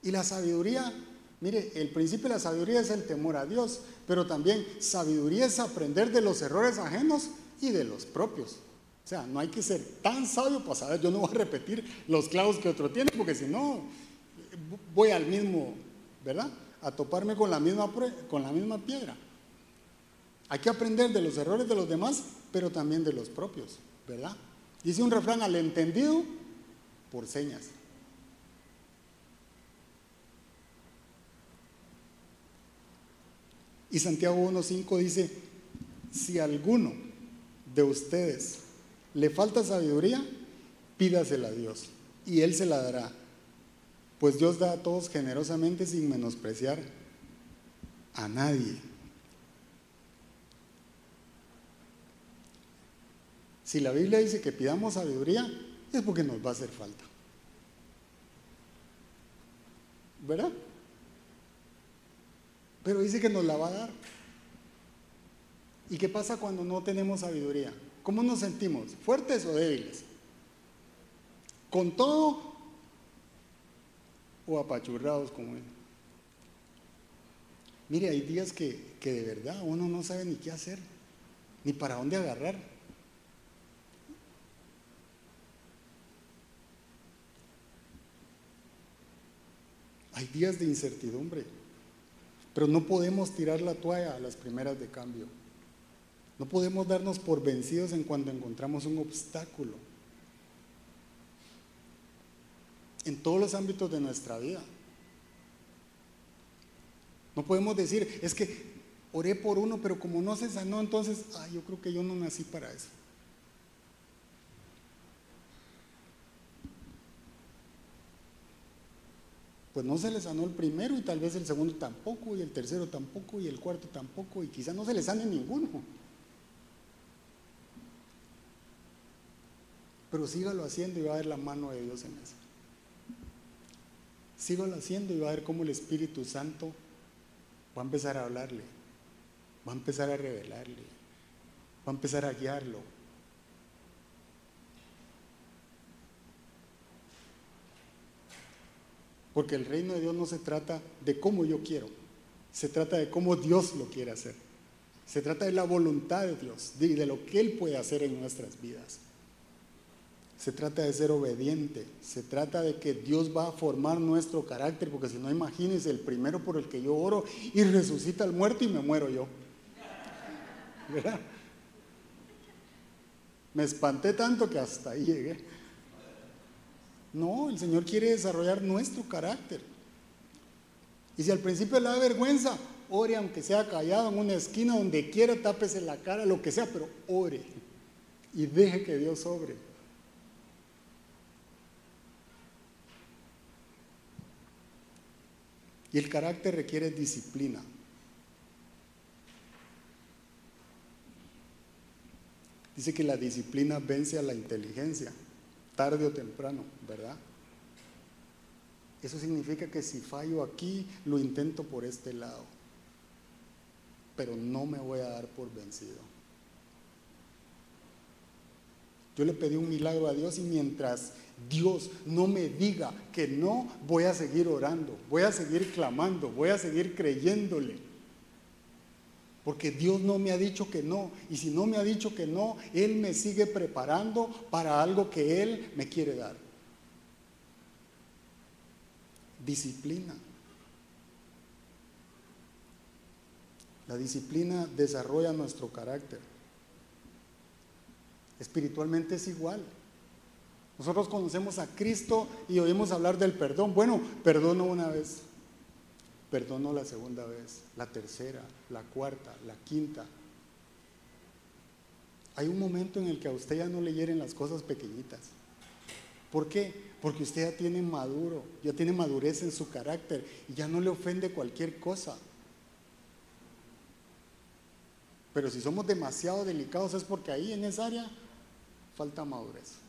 Y la sabiduría, mire, el principio de la sabiduría es el temor a Dios, pero también sabiduría es aprender de los errores ajenos y de los propios. O sea, no hay que ser tan sabio para saber, yo no voy a repetir los clavos que otro tiene, porque si no, voy al mismo, ¿verdad? a toparme con la misma, con la misma piedra. Hay que aprender de los errores de los demás, pero también de los propios, ¿verdad? Dice un refrán al entendido por señas. Y Santiago 1.5 dice, si alguno de ustedes le falta sabiduría, pídasela a Dios y Él se la dará. Pues Dios da a todos generosamente sin menospreciar a nadie. Si la Biblia dice que pidamos sabiduría, es porque nos va a hacer falta. ¿Verdad? Pero dice que nos la va a dar. ¿Y qué pasa cuando no tenemos sabiduría? ¿Cómo nos sentimos? ¿Fuertes o débiles? ¿Con todo o apachurrados como él? Mire, hay días que, que de verdad uno no sabe ni qué hacer, ni para dónde agarrar. Hay días de incertidumbre, pero no podemos tirar la toalla a las primeras de cambio. No podemos darnos por vencidos en cuando encontramos un obstáculo. En todos los ámbitos de nuestra vida. No podemos decir, es que oré por uno, pero como no se sanó, entonces, ay, yo creo que yo no nací para eso. Pues no se le sanó el primero y tal vez el segundo tampoco y el tercero tampoco y el cuarto tampoco y quizá no se le sane ninguno. Pero sígalo haciendo y va a ver la mano de Dios en eso. Sígalo haciendo y va a ver cómo el Espíritu Santo va a empezar a hablarle, va a empezar a revelarle, va a empezar a guiarlo, Porque el reino de Dios no se trata de cómo yo quiero, se trata de cómo Dios lo quiere hacer. Se trata de la voluntad de Dios y de, lo que Él puede hacer en nuestras vidas. Se trata de ser obediente, se trata de que Dios va a formar nuestro carácter, porque si no, imagínense, el primero por el que yo oro y resucita al muerto y me muero yo. ¿Verdad? Me espanté tanto que hasta ahí llegué. No, el Señor quiere desarrollar nuestro carácter. Y si al principio le da vergüenza, ore aunque sea callado en una esquina, donde quiera, tápese la cara, lo que sea, pero ore y deje que Dios obre. Y el carácter requiere disciplina. Dice que la disciplina vence a la inteligencia tarde o temprano, ¿verdad? Eso significa que si fallo aquí, lo intento por este lado, pero no me voy a dar por vencido. Yo le pedí un milagro a Dios y mientras Dios no me diga que no, voy a seguir orando, voy a seguir clamando, voy a seguir creyéndole. Porque Dios no me ha dicho que no. Y si no me ha dicho que no, Él me sigue preparando para algo que Él me quiere dar. Disciplina. La disciplina desarrolla nuestro carácter. Espiritualmente es igual. Nosotros conocemos a Cristo y oímos hablar del perdón. Bueno, perdono una vez perdonó la segunda vez, la tercera, la cuarta, la quinta. Hay un momento en el que a usted ya no le hieren las cosas pequeñitas. ¿Por qué? Porque usted ya tiene maduro, ya tiene madurez en su carácter y ya no le ofende cualquier cosa. Pero si somos demasiado delicados es porque ahí en esa área falta madurez.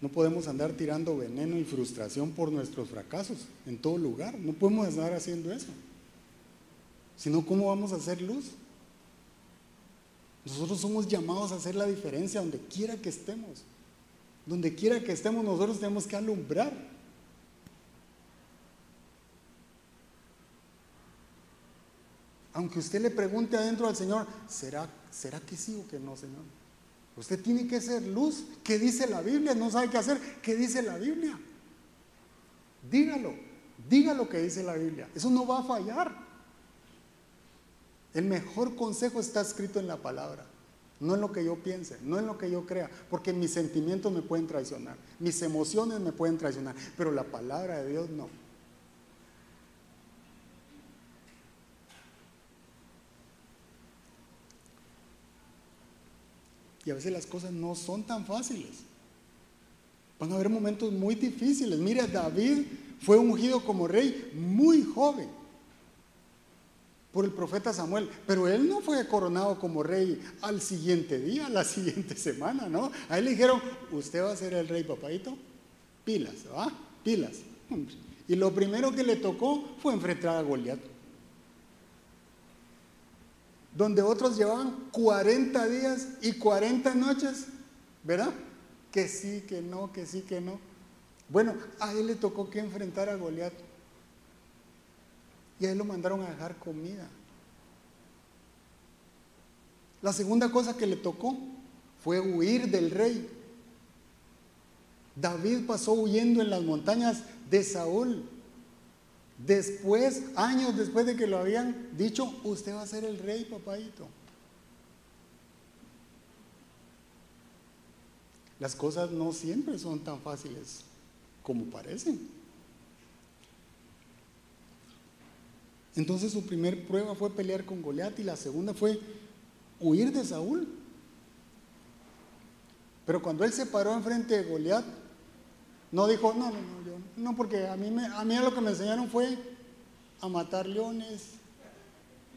No podemos andar tirando veneno y frustración por nuestros fracasos en todo lugar. No podemos andar haciendo eso. Sino, ¿cómo vamos a hacer luz? Nosotros somos llamados a hacer la diferencia donde quiera que estemos. Donde quiera que estemos, nosotros tenemos que alumbrar. Aunque usted le pregunte adentro al Señor, ¿será, ¿será que sí o que no, Señor? Usted tiene que ser luz. ¿Qué dice la Biblia? No sabe qué hacer. ¿Qué dice la Biblia? Dígalo. Diga lo que dice la Biblia. Eso no va a fallar. El mejor consejo está escrito en la palabra. No en lo que yo piense, no en lo que yo crea, porque mis sentimientos me pueden traicionar, mis emociones me pueden traicionar, pero la palabra de Dios no. Y a veces las cosas no son tan fáciles. Van a haber momentos muy difíciles. Mire, David fue ungido como rey muy joven por el profeta Samuel, pero él no fue coronado como rey al siguiente día, la siguiente semana, ¿no? A él le dijeron, usted va a ser el rey, papadito, pilas, ¿va? Pilas. Y lo primero que le tocó fue enfrentar a Goliat. Donde otros llevaban 40 días y 40 noches, ¿verdad? Que sí, que no, que sí, que no. Bueno, a él le tocó que enfrentar a Goliat. Y a él lo mandaron a dejar comida. La segunda cosa que le tocó fue huir del rey. David pasó huyendo en las montañas de Saúl. Después, años después de que lo habían dicho, usted va a ser el rey, papadito. Las cosas no siempre son tan fáciles como parecen. Entonces su primer prueba fue pelear con Goliat y la segunda fue huir de Saúl. Pero cuando él se paró enfrente de Goliat, no dijo, no, no, no, yo, no, porque a mí, a mí lo que me enseñaron fue a matar leones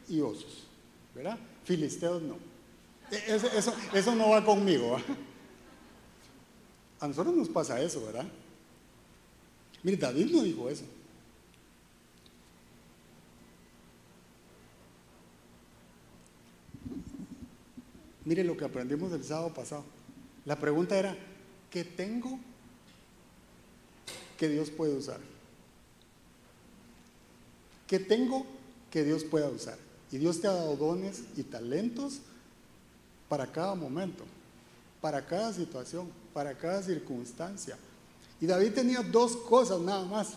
y osos, ¿verdad? Filisteos no. E, eso, eso, eso no va conmigo. A nosotros nos pasa eso, ¿verdad? Mire, David no dijo eso. Mire lo que aprendimos el sábado pasado. La pregunta era, ¿qué tengo que Dios puede usar? ¿Qué tengo que Dios pueda usar? Y Dios te ha dado dones y talentos para cada momento, para cada situación, para cada circunstancia. Y David tenía dos cosas nada más,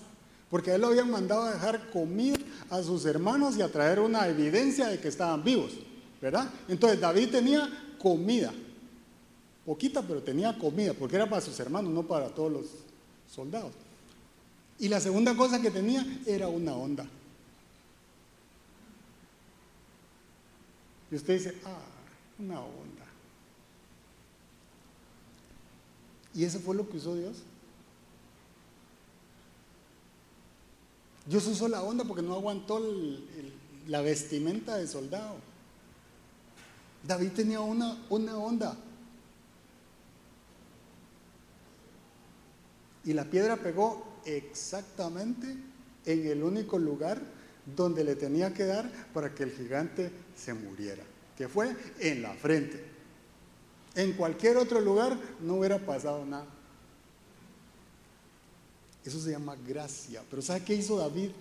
porque él lo habían mandado a dejar comida a sus hermanos y a traer una evidencia de que estaban vivos, ¿verdad? Entonces David tenía comida, poquita, pero tenía comida, porque era para sus hermanos, no para todos los soldados. Y la segunda cosa que tenía era una onda. Y usted dice, ah, una onda. Y eso fue lo que usó Dios. Dios usó la onda porque no aguantó la vestimenta de soldado. David tenía una, una onda. Y la piedra pegó exactamente en el único lugar donde le tenía que dar para que el gigante se muriera, que fue en la frente. En cualquier otro lugar no hubiera pasado nada. Eso se llama gracia. Pero ¿sabe qué hizo David?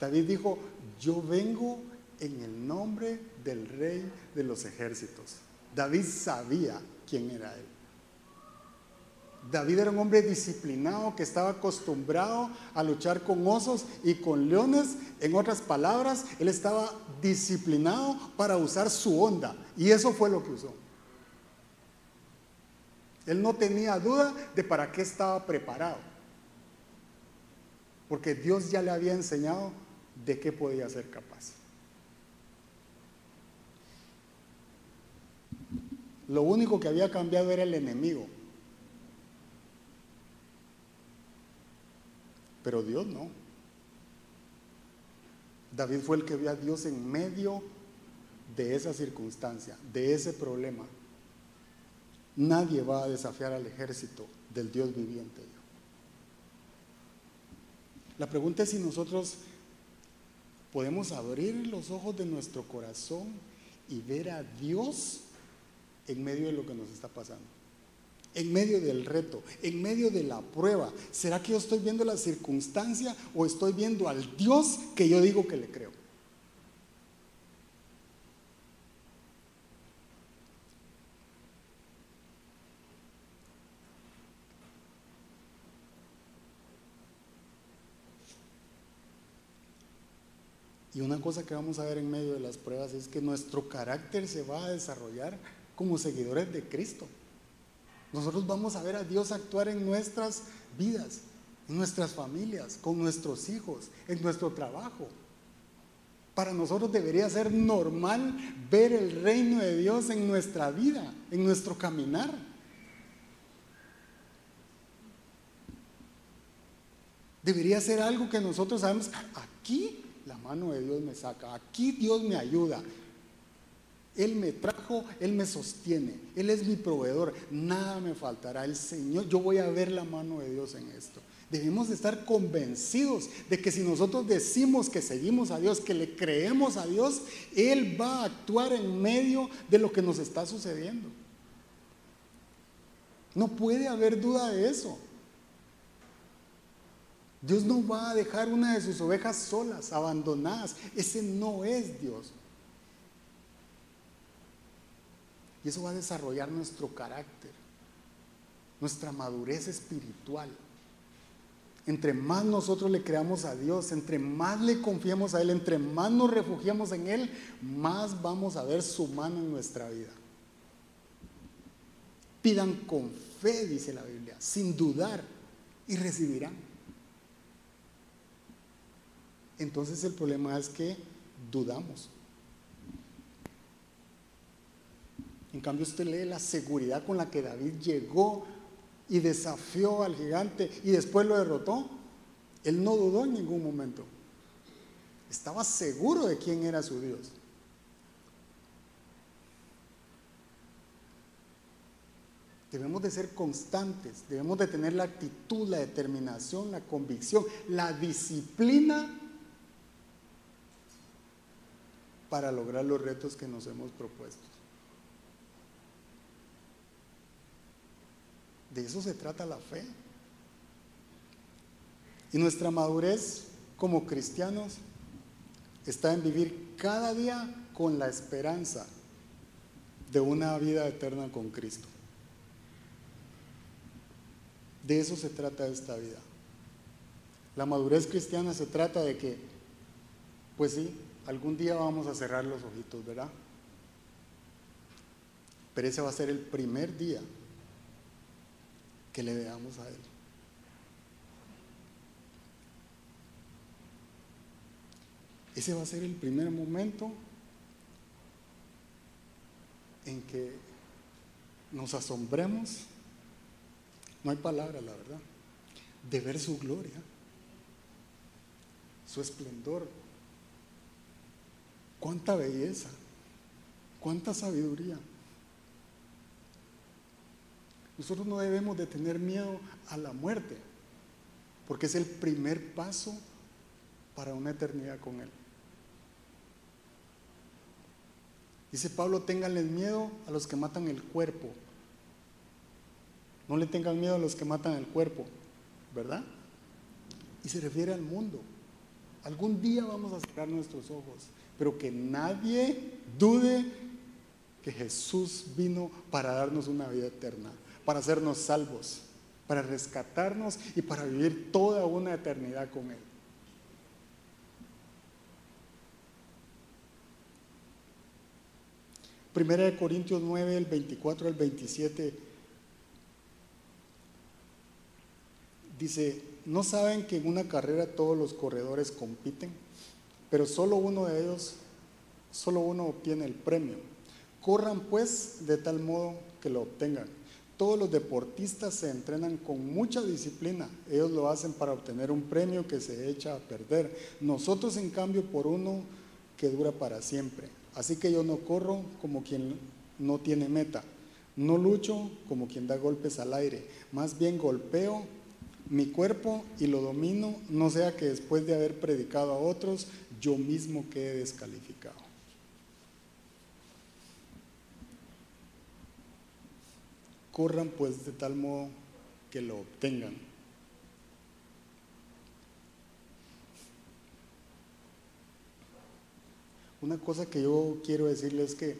David dijo, yo vengo en el nombre del rey de los ejércitos. David sabía quién era él. David era un hombre disciplinado que estaba acostumbrado a luchar con osos y con leones. En otras palabras, él estaba disciplinado para usar su onda. Y eso fue lo que usó. Él no tenía duda de para qué estaba preparado. Porque Dios ya le había enseñado de qué podía ser capaz. Lo único que había cambiado era el enemigo. Pero Dios no. David fue el que vio a Dios en medio de esa circunstancia, de ese problema. Nadie va a desafiar al ejército del Dios viviente. La pregunta es si nosotros podemos abrir los ojos de nuestro corazón y ver a Dios en medio de lo que nos está pasando en medio del reto, en medio de la prueba. ¿Será que yo estoy viendo la circunstancia o estoy viendo al Dios que yo digo que le creo? Y una cosa que vamos a ver en medio de las pruebas es que nuestro carácter se va a desarrollar como seguidores de Cristo. Nosotros vamos a ver a Dios actuar en nuestras vidas, en nuestras familias, con nuestros hijos, en nuestro trabajo. Para nosotros debería ser normal ver el reino de Dios en nuestra vida, en nuestro caminar. Debería ser algo que nosotros sabemos, aquí la mano de Dios me saca, aquí Dios me ayuda. Él me trajo, Él me sostiene, Él es mi proveedor, nada me faltará. El Señor, yo voy a ver la mano de Dios en esto. Debemos de estar convencidos de que si nosotros decimos que seguimos a Dios, que le creemos a Dios, Él va a actuar en medio de lo que nos está sucediendo. No puede haber duda de eso. Dios no va a dejar una de sus ovejas solas, abandonadas. Ese no es Dios. Y eso va a desarrollar nuestro carácter, nuestra madurez espiritual. Entre más nosotros le creamos a Dios, entre más le confiemos a Él, entre más nos refugiamos en Él, más vamos a ver su mano en nuestra vida. Pidan con fe, dice la Biblia, sin dudar, y recibirán. Entonces el problema es que dudamos. En cambio usted lee la seguridad con la que David llegó y desafió al gigante y después lo derrotó. Él no dudó en ningún momento. Estaba seguro de quién era su Dios. Debemos de ser constantes, debemos de tener la actitud, la determinación, la convicción, la disciplina para lograr los retos que nos hemos propuesto. De eso se trata la fe. Y nuestra madurez como cristianos está en vivir cada día con la esperanza de una vida eterna con Cristo. De eso se trata esta vida. La madurez cristiana se trata de que, pues sí, algún día vamos a cerrar los ojitos, ¿verdad? Pero ese va a ser el primer día que le veamos a Él. Ese va a ser el primer momento en que nos asombremos, no hay palabra, la verdad, de ver su gloria, su esplendor, cuánta belleza, cuánta sabiduría. Nosotros no debemos de tener miedo a la muerte, porque es el primer paso para una eternidad con Él. Dice Pablo, ténganles miedo a los que matan el cuerpo. No le tengan miedo a los que matan el cuerpo, ¿verdad? Y se refiere al mundo. Algún día vamos a cerrar nuestros ojos, pero que nadie dude que Jesús vino para darnos una vida eterna para hacernos salvos, para rescatarnos y para vivir toda una eternidad con Él. Primera de Corintios 9, el 24 al 27, dice, ¿no saben que en una carrera todos los corredores compiten? Pero solo uno de ellos, solo uno obtiene el premio. Corran pues de tal modo que lo obtengan. Todos los deportistas se entrenan con mucha disciplina. Ellos lo hacen para obtener un premio que se echa a perder. Nosotros, en cambio, por uno que dura para siempre. Así que yo no corro como quien no tiene meta. No lucho como quien da golpes al aire. Más bien golpeo mi cuerpo y lo domino, no sea que después de haber predicado a otros, yo mismo quede descalificado. Corran pues de tal modo que lo obtengan. Una cosa que yo quiero decirles es que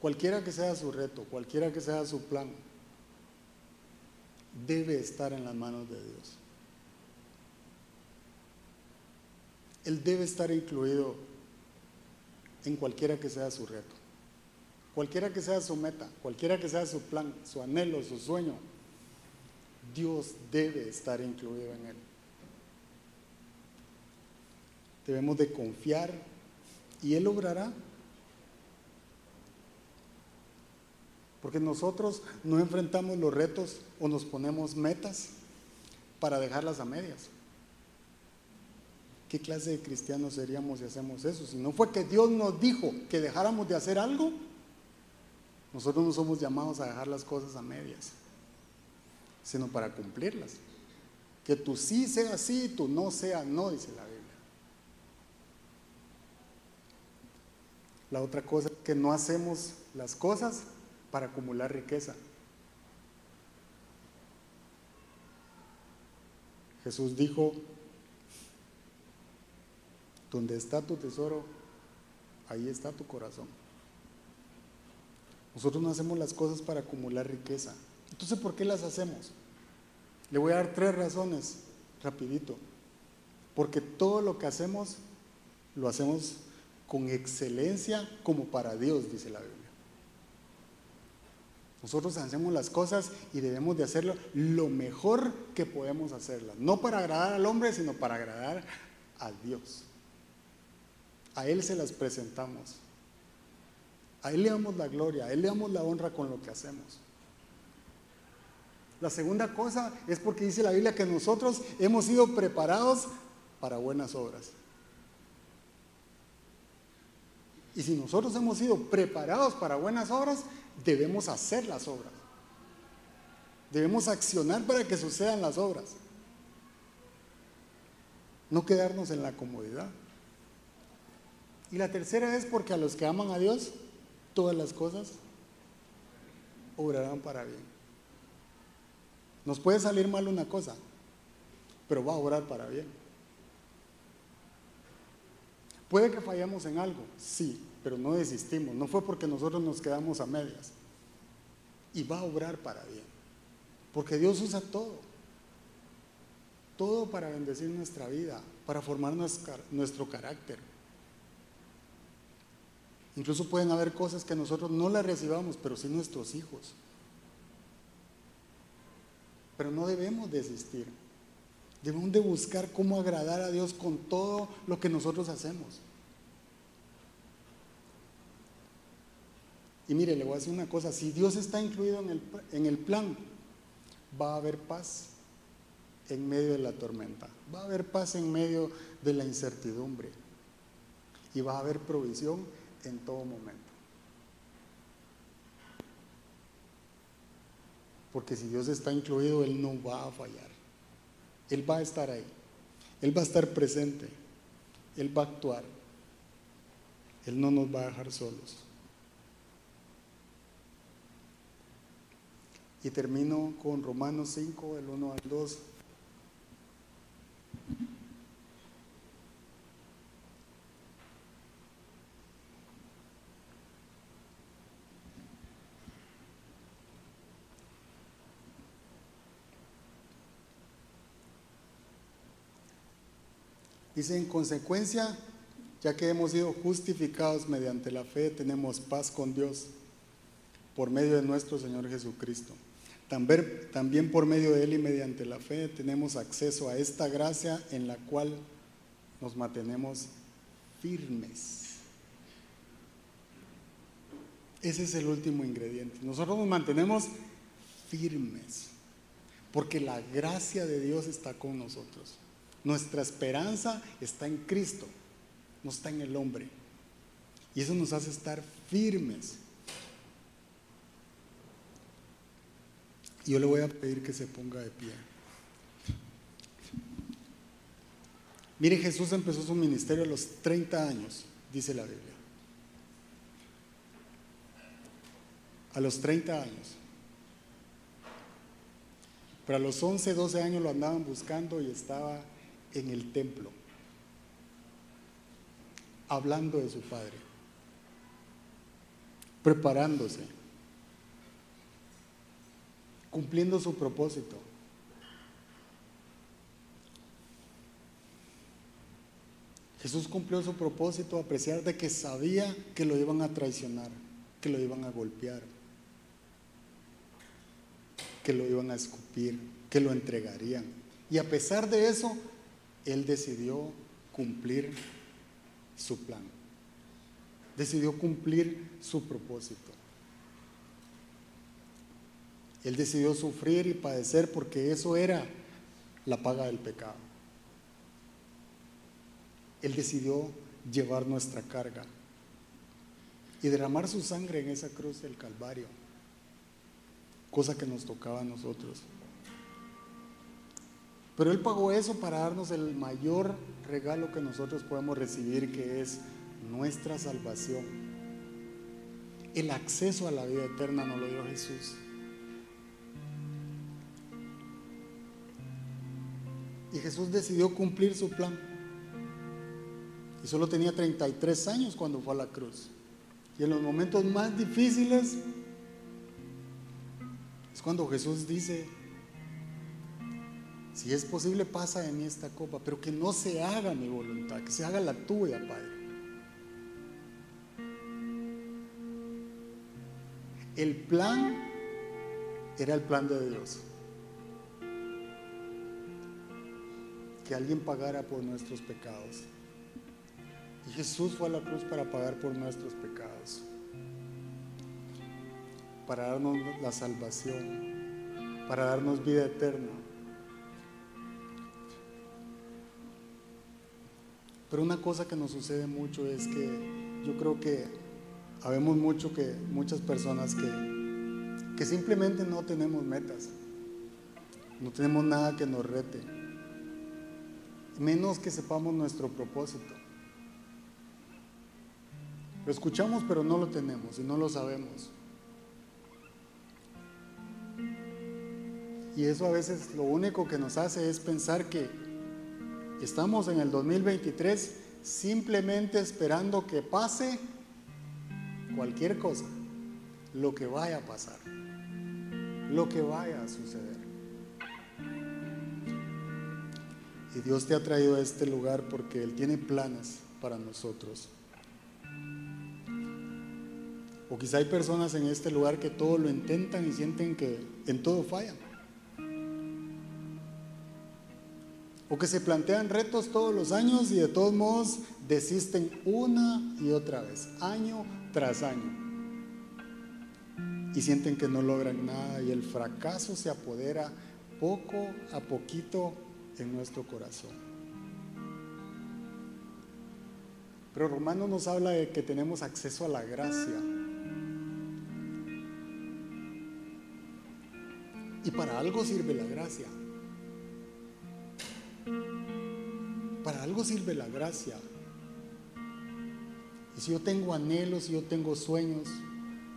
cualquiera que sea su reto, cualquiera que sea su plan, debe estar en las manos de Dios. Él debe estar incluido en cualquiera que sea su reto, cualquiera que sea su meta, cualquiera que sea su plan, su anhelo, su sueño. Dios debe estar incluido en él. Debemos de confiar y Él obrará. Porque nosotros no enfrentamos los retos o nos ponemos metas para dejarlas a medias. ¿Qué clase de cristianos seríamos si hacemos eso? Si no fue que Dios nos dijo que dejáramos de hacer algo, nosotros no somos llamados a dejar las cosas a medias, sino para cumplirlas. Que tu sí sea sí y tu no sea no, dice la Biblia. La otra cosa es que no hacemos las cosas para acumular riqueza. Jesús dijo, donde está tu tesoro, ahí está tu corazón. Nosotros no hacemos las cosas para acumular riqueza. Entonces, ¿por qué las hacemos? Le voy a dar tres razones, rapidito. Porque todo lo que hacemos, lo hacemos con excelencia como para Dios, dice la Biblia. Nosotros hacemos las cosas y debemos de hacerlo lo mejor que podemos hacerlas. No para agradar al hombre, sino para agradar a Dios. A Él se las presentamos. A Él le damos la gloria, a Él le damos la honra con lo que hacemos. La segunda cosa es porque dice la Biblia que nosotros hemos sido preparados para buenas obras. Y si nosotros hemos sido preparados para buenas obras, debemos hacer las obras. Debemos accionar para que sucedan las obras. No quedarnos en la comodidad. Y la tercera es porque a los que aman a Dios, todas las cosas obrarán para bien. Nos puede salir mal una cosa, pero va a obrar para bien. Puede que fallamos en algo, sí, pero no desistimos. No fue porque nosotros nos quedamos a medias. Y va a obrar para bien. Porque Dios usa todo. Todo para bendecir nuestra vida, para formar nuestro carácter. Incluso pueden haber cosas que nosotros no las recibamos, pero sí nuestros hijos. Pero no debemos desistir. Debemos de buscar cómo agradar a Dios con todo lo que nosotros hacemos. Y mire, le voy a decir una cosa, si Dios está incluido en el, en el plan, va a haber paz en medio de la tormenta, va a haber paz en medio de la incertidumbre y va a haber provisión en todo momento. Porque si Dios está incluido, Él no va a fallar. Él va a estar ahí. Él va a estar presente. Él va a actuar. Él no nos va a dejar solos. Y termino con Romanos 5, del 1 al 2. Dice, en consecuencia, ya que hemos sido justificados mediante la fe, tenemos paz con Dios por medio de nuestro Señor Jesucristo. También, por medio de Él y mediante la fe tenemos acceso a esta gracia en la cual nos mantenemos firmes. Ese es el último ingrediente. Nosotros nos mantenemos firmes porque la gracia de Dios está con nosotros. Nuestra esperanza está en Cristo, no está en el hombre. Y eso nos hace estar firmes. Yo le voy a pedir que se ponga de pie. Mire, Jesús empezó su ministerio a los 30 años, dice la Biblia. A los 30 años. Pero a los 11, 12 años lo andaban buscando y estaba en el templo, hablando de su Padre, preparándose, cumpliendo su propósito. Jesús cumplió su propósito a pesar de que sabía que lo iban a traicionar, que lo iban a golpear, que lo iban a escupir, que lo entregarían. Y a pesar de eso, Él decidió cumplir su plan. Decidió cumplir su propósito. Él decidió sufrir y padecer porque eso era la paga del pecado. Él decidió llevar nuestra carga y derramar su sangre en esa cruz del Calvario, cosa que nos tocaba a nosotros. Pero Él pagó eso para darnos el mayor regalo que nosotros podemos recibir, que es nuestra salvación. El acceso a la vida eterna nos lo dio Jesús. Y Jesús decidió cumplir su plan. Y solo tenía 33 años cuando fue a la cruz. Y en los momentos más difíciles es cuando Jesús dice, si es posible pasa de mí esta copa, pero que no se haga mi voluntad, que se haga la tuya, Padre. El plan era el plan de Dios. Que alguien pagara por nuestros pecados. Y Jesús fue a la cruz para pagar por nuestros pecados, para darnos la salvación, para darnos vida eterna. Pero una cosa que nos sucede mucho es que yo creo que habemos mucho que muchas personas que, que simplemente no tenemos metas, no tenemos nada que nos rete, menos que sepamos nuestro propósito. Lo escuchamos pero no lo tenemos y no lo sabemos. Y eso a veces lo único que nos hace es pensar que estamos en el 2023 simplemente esperando que pase cualquier cosa, lo que vaya a pasar, lo que vaya a suceder. Y Dios te ha traído a este lugar porque Él tiene planes para nosotros. O quizá hay personas en este lugar que todo lo intentan y sienten que en todo fallan. O que se plantean retos todos los años y de todos modos desisten una y otra vez, año tras año. Y sienten que no logran nada y el fracaso se apodera poco a poquito en nuestro corazón. Pero Romano nos habla de que tenemos acceso a la gracia. Y para algo sirve la gracia. Para algo sirve la gracia. Y si yo tengo anhelos, si yo tengo sueños,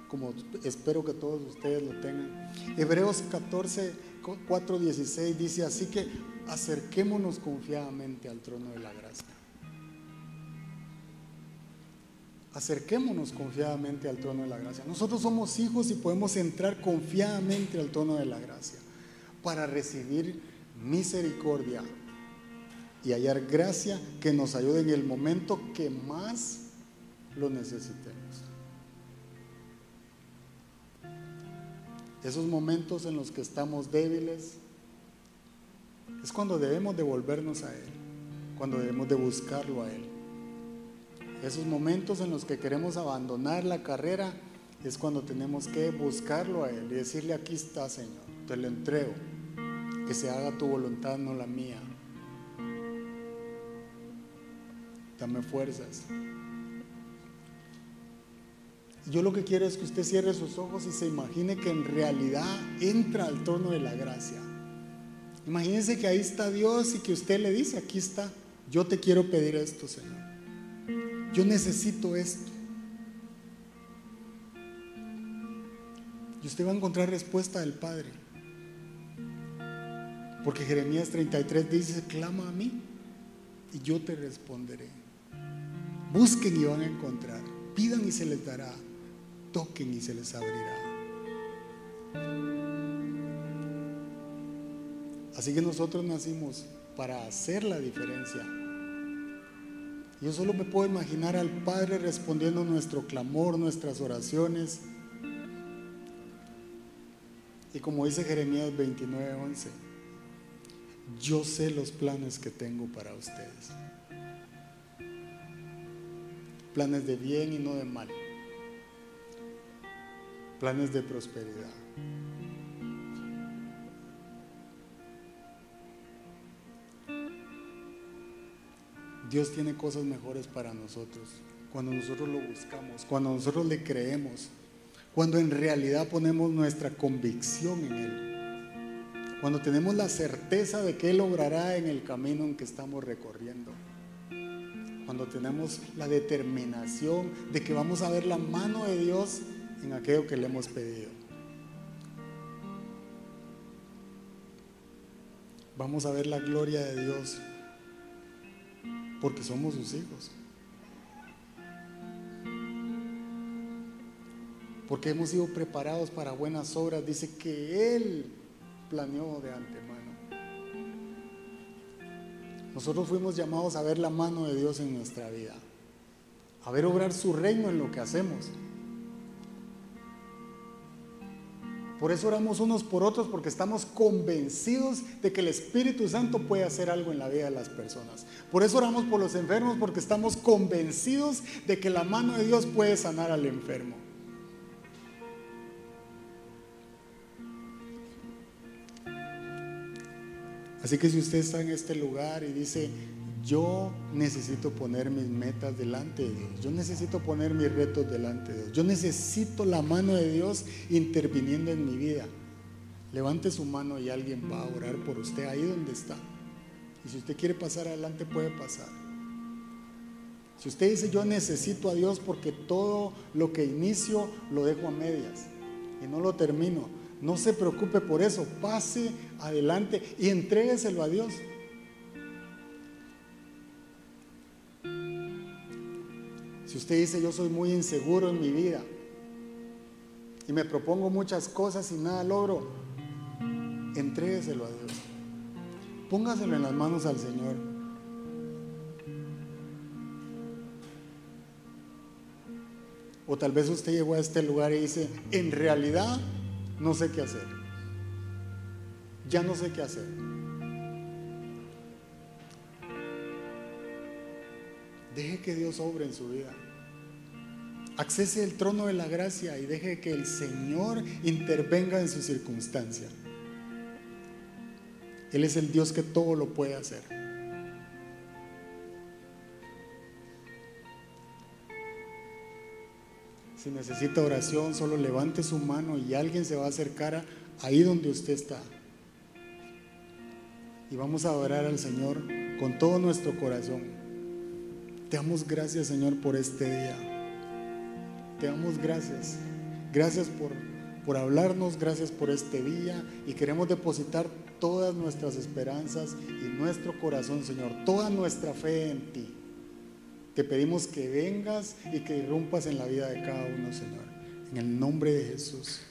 como espero que todos ustedes lo tengan. Hebreos 14, 4, 16 dice, así que acerquémonos confiadamente al trono de la gracia. Acerquémonos confiadamente al trono de la gracia. Nosotros somos hijos y podemos entrar confiadamente al trono de la gracia para recibir misericordia y hallar gracia que nos ayude en el momento que más lo necesitemos. Esos momentos en los que estamos débiles es cuando debemos devolvernos a Él, cuando debemos de buscarlo a Él. Esos momentos en los que queremos abandonar la carrera es cuando tenemos que buscarlo a Él y decirle, aquí está Señor, te lo entrego, que se haga tu voluntad, no la mía. Dame fuerzas. Yo lo que quiero es que usted cierre sus ojos y se imagine que en realidad entra al trono de la gracia. Imagínense que ahí está Dios y que usted le dice, aquí está, yo te quiero pedir esto, Señor. Yo necesito esto. Y usted va a encontrar respuesta del Padre. Porque Jeremías 33 dice, clama a mí y yo te responderé. Busquen y van a encontrar. Pidan y se les dará. Toquen y se les abrirá. Así que nosotros nacimos para hacer la diferencia. Yo solo me puedo imaginar al Padre respondiendo nuestro clamor, nuestras oraciones. Y como dice Jeremías 29:11, yo sé los planes que tengo para ustedes. Planes de bien y no de mal. Planes de prosperidad. Dios tiene cosas mejores para nosotros cuando nosotros lo buscamos, cuando nosotros le creemos, cuando en realidad ponemos nuestra convicción en Él, cuando tenemos la certeza de que Él obrará en el camino en que estamos recorriendo, cuando tenemos la determinación de que vamos a ver la mano de Dios en aquello que le hemos pedido. Vamos a ver la gloria de Dios porque somos sus hijos. Porque hemos sido preparados para buenas obras. Dice que Él planeó de antemano. Nosotros fuimos llamados a ver la mano de Dios en nuestra vida, a ver obrar su reino en lo que hacemos. Por eso oramos unos por otros porque estamos convencidos de que el Espíritu Santo puede hacer algo en la vida de las personas. Por eso oramos por los enfermos porque estamos convencidos de que la mano de Dios puede sanar al enfermo. Así que si usted está en este lugar y dice, yo necesito poner mis metas delante de Dios. Yo necesito poner mis retos delante de Dios. Yo necesito la mano de Dios interviniendo en mi vida. Levante su mano y alguien va a orar por usted ahí donde está. Y si usted quiere pasar adelante, puede pasar. Si usted dice, yo necesito a Dios porque todo lo que inicio lo dejo a medias y no lo termino, no se preocupe por eso. Pase adelante y entrégueselo a Dios. Si usted dice, yo soy muy inseguro en mi vida y me propongo muchas cosas y nada logro, entrégueselo a Dios. Póngaselo en las manos al Señor. O tal vez usted llegó a este lugar y dice, en realidad no sé qué hacer. Ya no sé qué hacer. Deje que Dios obre en su vida. Accese el trono de la gracia y deje que el Señor intervenga en su circunstancia. Él es el Dios que todo lo puede hacer. Si necesita oración, solo levante su mano y alguien se va a acercar ahí donde usted está. Y vamos a adorar al Señor con todo nuestro corazón. Te damos gracias, Señor, por este día. Te damos gracias. Gracias por, por hablarnos, gracias por este día y queremos depositar todas nuestras esperanzas y nuestro corazón, Señor, toda nuestra fe en ti. Te pedimos que vengas y que irrumpas en la vida de cada uno, Señor. En el nombre de Jesús.